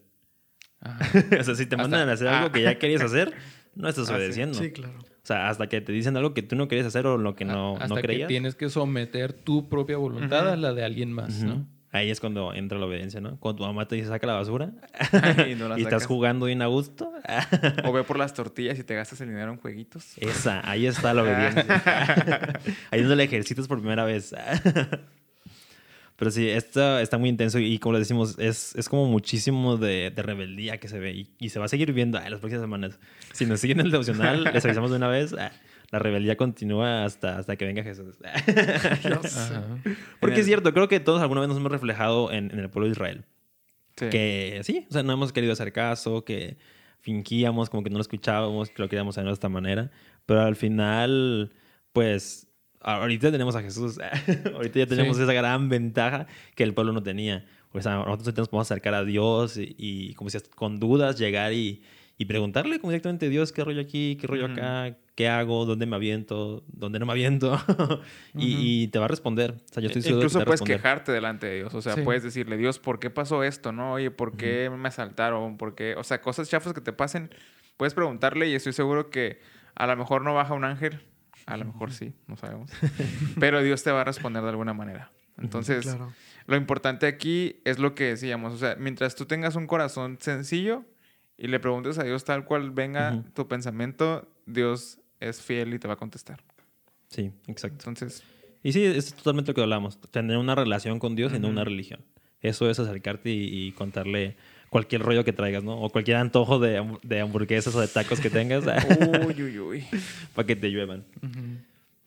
Ajá. o sea, si te Hasta- mandan a hacer algo ah. que ya querías hacer, no estás Ah, sí. obedeciendo. Sí, claro. O sea, hasta que te dicen algo que tú no querías hacer o lo que no, Hasta no que creías. tienes que someter tu propia voluntad Ujú. a la de alguien más, Ujú. ¿no? Ahí es cuando entra la obediencia, ¿no? Cuando tu mamá te dice saca la basura y no la y estás jugando bien a gusto. O ve por las tortillas y te gastas el dinero en jueguitos. Esa, ahí está la obediencia. ahí es donde la ejercitas por primera vez. Pero sí, esto está muy intenso y como le decimos, es, es como muchísimo de, de rebeldía que se ve y, y se va a seguir viendo en las próximas semanas. Si nos siguen el devocional, les avisamos de una vez, ah, la rebeldía continúa hasta, hasta que venga Jesús. Porque es cierto, creo que todos alguna vez nos hemos reflejado en, en el pueblo de Israel. Sí. Que sí, o sea, no hemos querido hacer caso, que fingíamos como que no lo escuchábamos, que lo queríamos hacer de esta manera. Pero al final, pues, ahorita tenemos a Jesús. ahorita ya tenemos Sí. esa gran ventaja que el pueblo no tenía. O sea, nosotros nos podemos acercar a Dios y, y, como decías, con dudas llegar y, y preguntarle como directamente, Dios, ¿qué rollo aquí? ¿Qué rollo acá? ¿Qué hago? ¿Dónde me aviento? ¿Dónde no me aviento? y, te va a responder. O sea, yo estoy seguro de que Incluso te va a puedes responder. quejarte delante de Dios. O sea, Sí. puedes decirle, Dios, ¿por qué pasó esto? ¿No? Oye, ¿por qué me asaltaron? ¿Por qué? O sea, cosas chafas que te pasen. Puedes preguntarle y estoy seguro que a lo mejor no baja un ángel. A lo mejor sí, no sabemos. Pero Dios te va a responder de alguna manera. Entonces, Claro. lo importante aquí es lo que decíamos. O sea, mientras tú tengas un corazón sencillo y le preguntes a Dios tal cual venga tu pensamiento, Dios es fiel y te va a contestar. Sí, exacto. Entonces, Y sí, es totalmente lo que hablamos. Tener una relación con Dios y no una religión. Eso es acercarte y, y contarle cualquier rollo que traigas, ¿no? O cualquier antojo de, de hamburguesas o de tacos que tengas uy, uy, uy. para que te lluevan. Ujú.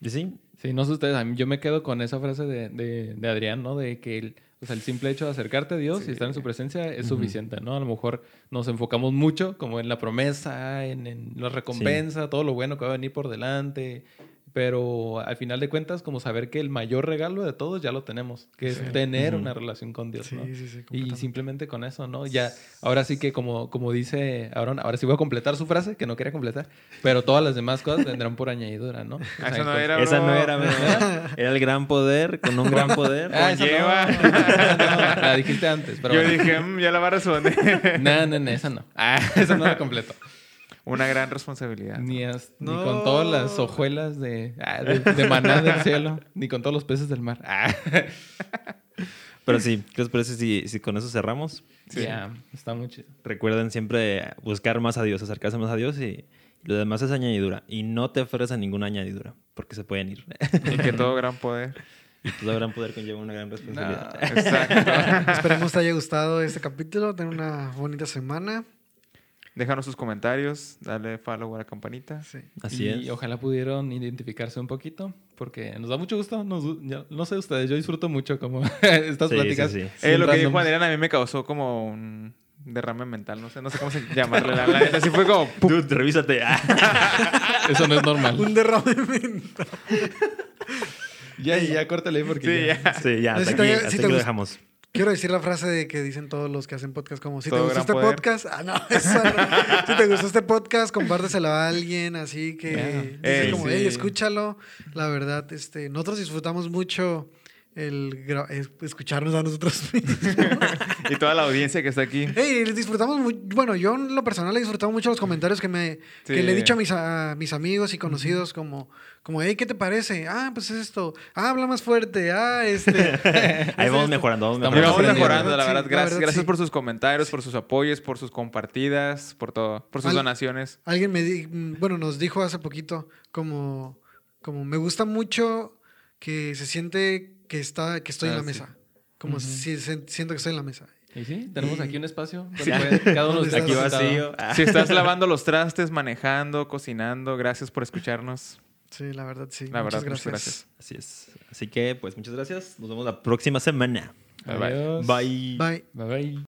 Y sí, Sí, no sé ustedes, a mí yo me quedo con esa frase de, de, de Adrián, ¿no? De que el, o sea, el simple hecho de acercarte a Dios y estar en su presencia es Ujú. suficiente, ¿no? A lo mejor nos enfocamos mucho como en la promesa, en, en la recompensa, todo lo bueno que va a venir por delante, pero al final de cuentas como saber que el mayor regalo de todos ya lo tenemos, que es tener una relación con Dios, Sí, ¿no? sí, sí. Y simplemente con eso, ¿no? Ya, ahora sí que como, como dice Aaron, ahora sí voy a completar su frase, que no quería completar, pero todas las demás cosas vendrán por añadidura, ¿no? O sea, Eso no era, esa no era, bro. Era el gran poder con un gran poder. Ah, esa no, Conlleva. esa no, la dijiste antes, pero Yo bueno. dije, "Mm, ya la va a responder. No, no, no, esa no. Ah, esa no la completo. Una gran responsabilidad. Ni, as- ni No. con todas las hojuelas de, ah, de, de maná del cielo, ni con todos los peces del mar. Ah, Pero sí, ¿qué os parece si, si con eso cerramos? Sí. Está muy chido. Recuerden siempre buscar más a Dios, acercarse más a Dios y lo demás es añadidura. Y no te aferres a ninguna añadidura, porque se pueden ir. Y que todo gran poder. y todo gran poder conlleva una gran responsabilidad. Exacto. Esperemos te haya gustado este capítulo. Ten una bonita semana. Déjanos sus comentarios, dale follow a la campanita. Sí. Así y es. ojalá pudieron identificarse un poquito, porque nos da mucho gusto. nos gu- ya- no sé ustedes, yo disfruto mucho como estas Sí, pláticas. sí, sí. Eh, lo que dijo Adrián a mí me causó como un derrame mental, no sé, no sé cómo se llamarle. La, neta, así fue como... ¡pum! Dude, revísate. Eso no es normal. Un derrame mental. ya, ya, córtale porque Sí, ya. ya. Sí, ya, No, hasta si te- aquí, si hasta te aquí lo dejamos. Quiero decir la frase de que dicen todos los que hacen podcast como si te gustó este poder. podcast, ah no, eso no. si te gustó este podcast, compárteselo a alguien, así que Yeah. dice Ey, como, sí. hey, escúchalo. La verdad, este, nosotros disfrutamos mucho el escucharnos a nosotros mismos. Y toda la audiencia que está aquí. Ey, disfrutamos muy, bueno, yo en lo personal he disfrutado mucho los comentarios que me que le he dicho a mis, a mis amigos y conocidos como, como, hey, ¿qué te parece? Ah, pues es esto. Ah, habla más fuerte. Ah, este. Ahí vamos mejorando, vamos mejorando. vamos mejorando, la Sí, verdad. la Gracias, verdad, gracias sí. por sus comentarios, por sus apoyos, por sus compartidas, por todo, por sus Al- donaciones. Alguien me di- mm, bueno, nos dijo hace poquito como, como me gusta mucho que se siente que está, que estoy en Ah, la sí. mesa. Como si se- siento que estoy en la mesa. Y sí, tenemos Y- aquí un espacio. Puede- Cada uno ¿Dónde está Aquí vacío. Ah. Si estás lavando los trastes, manejando, cocinando, gracias por escucharnos. Sí, la verdad, sí. La muchas verdad, gracias. Así es. Así que, pues, muchas gracias. Nos vemos la próxima semana. Bye. Bye. Bye. Bye bye.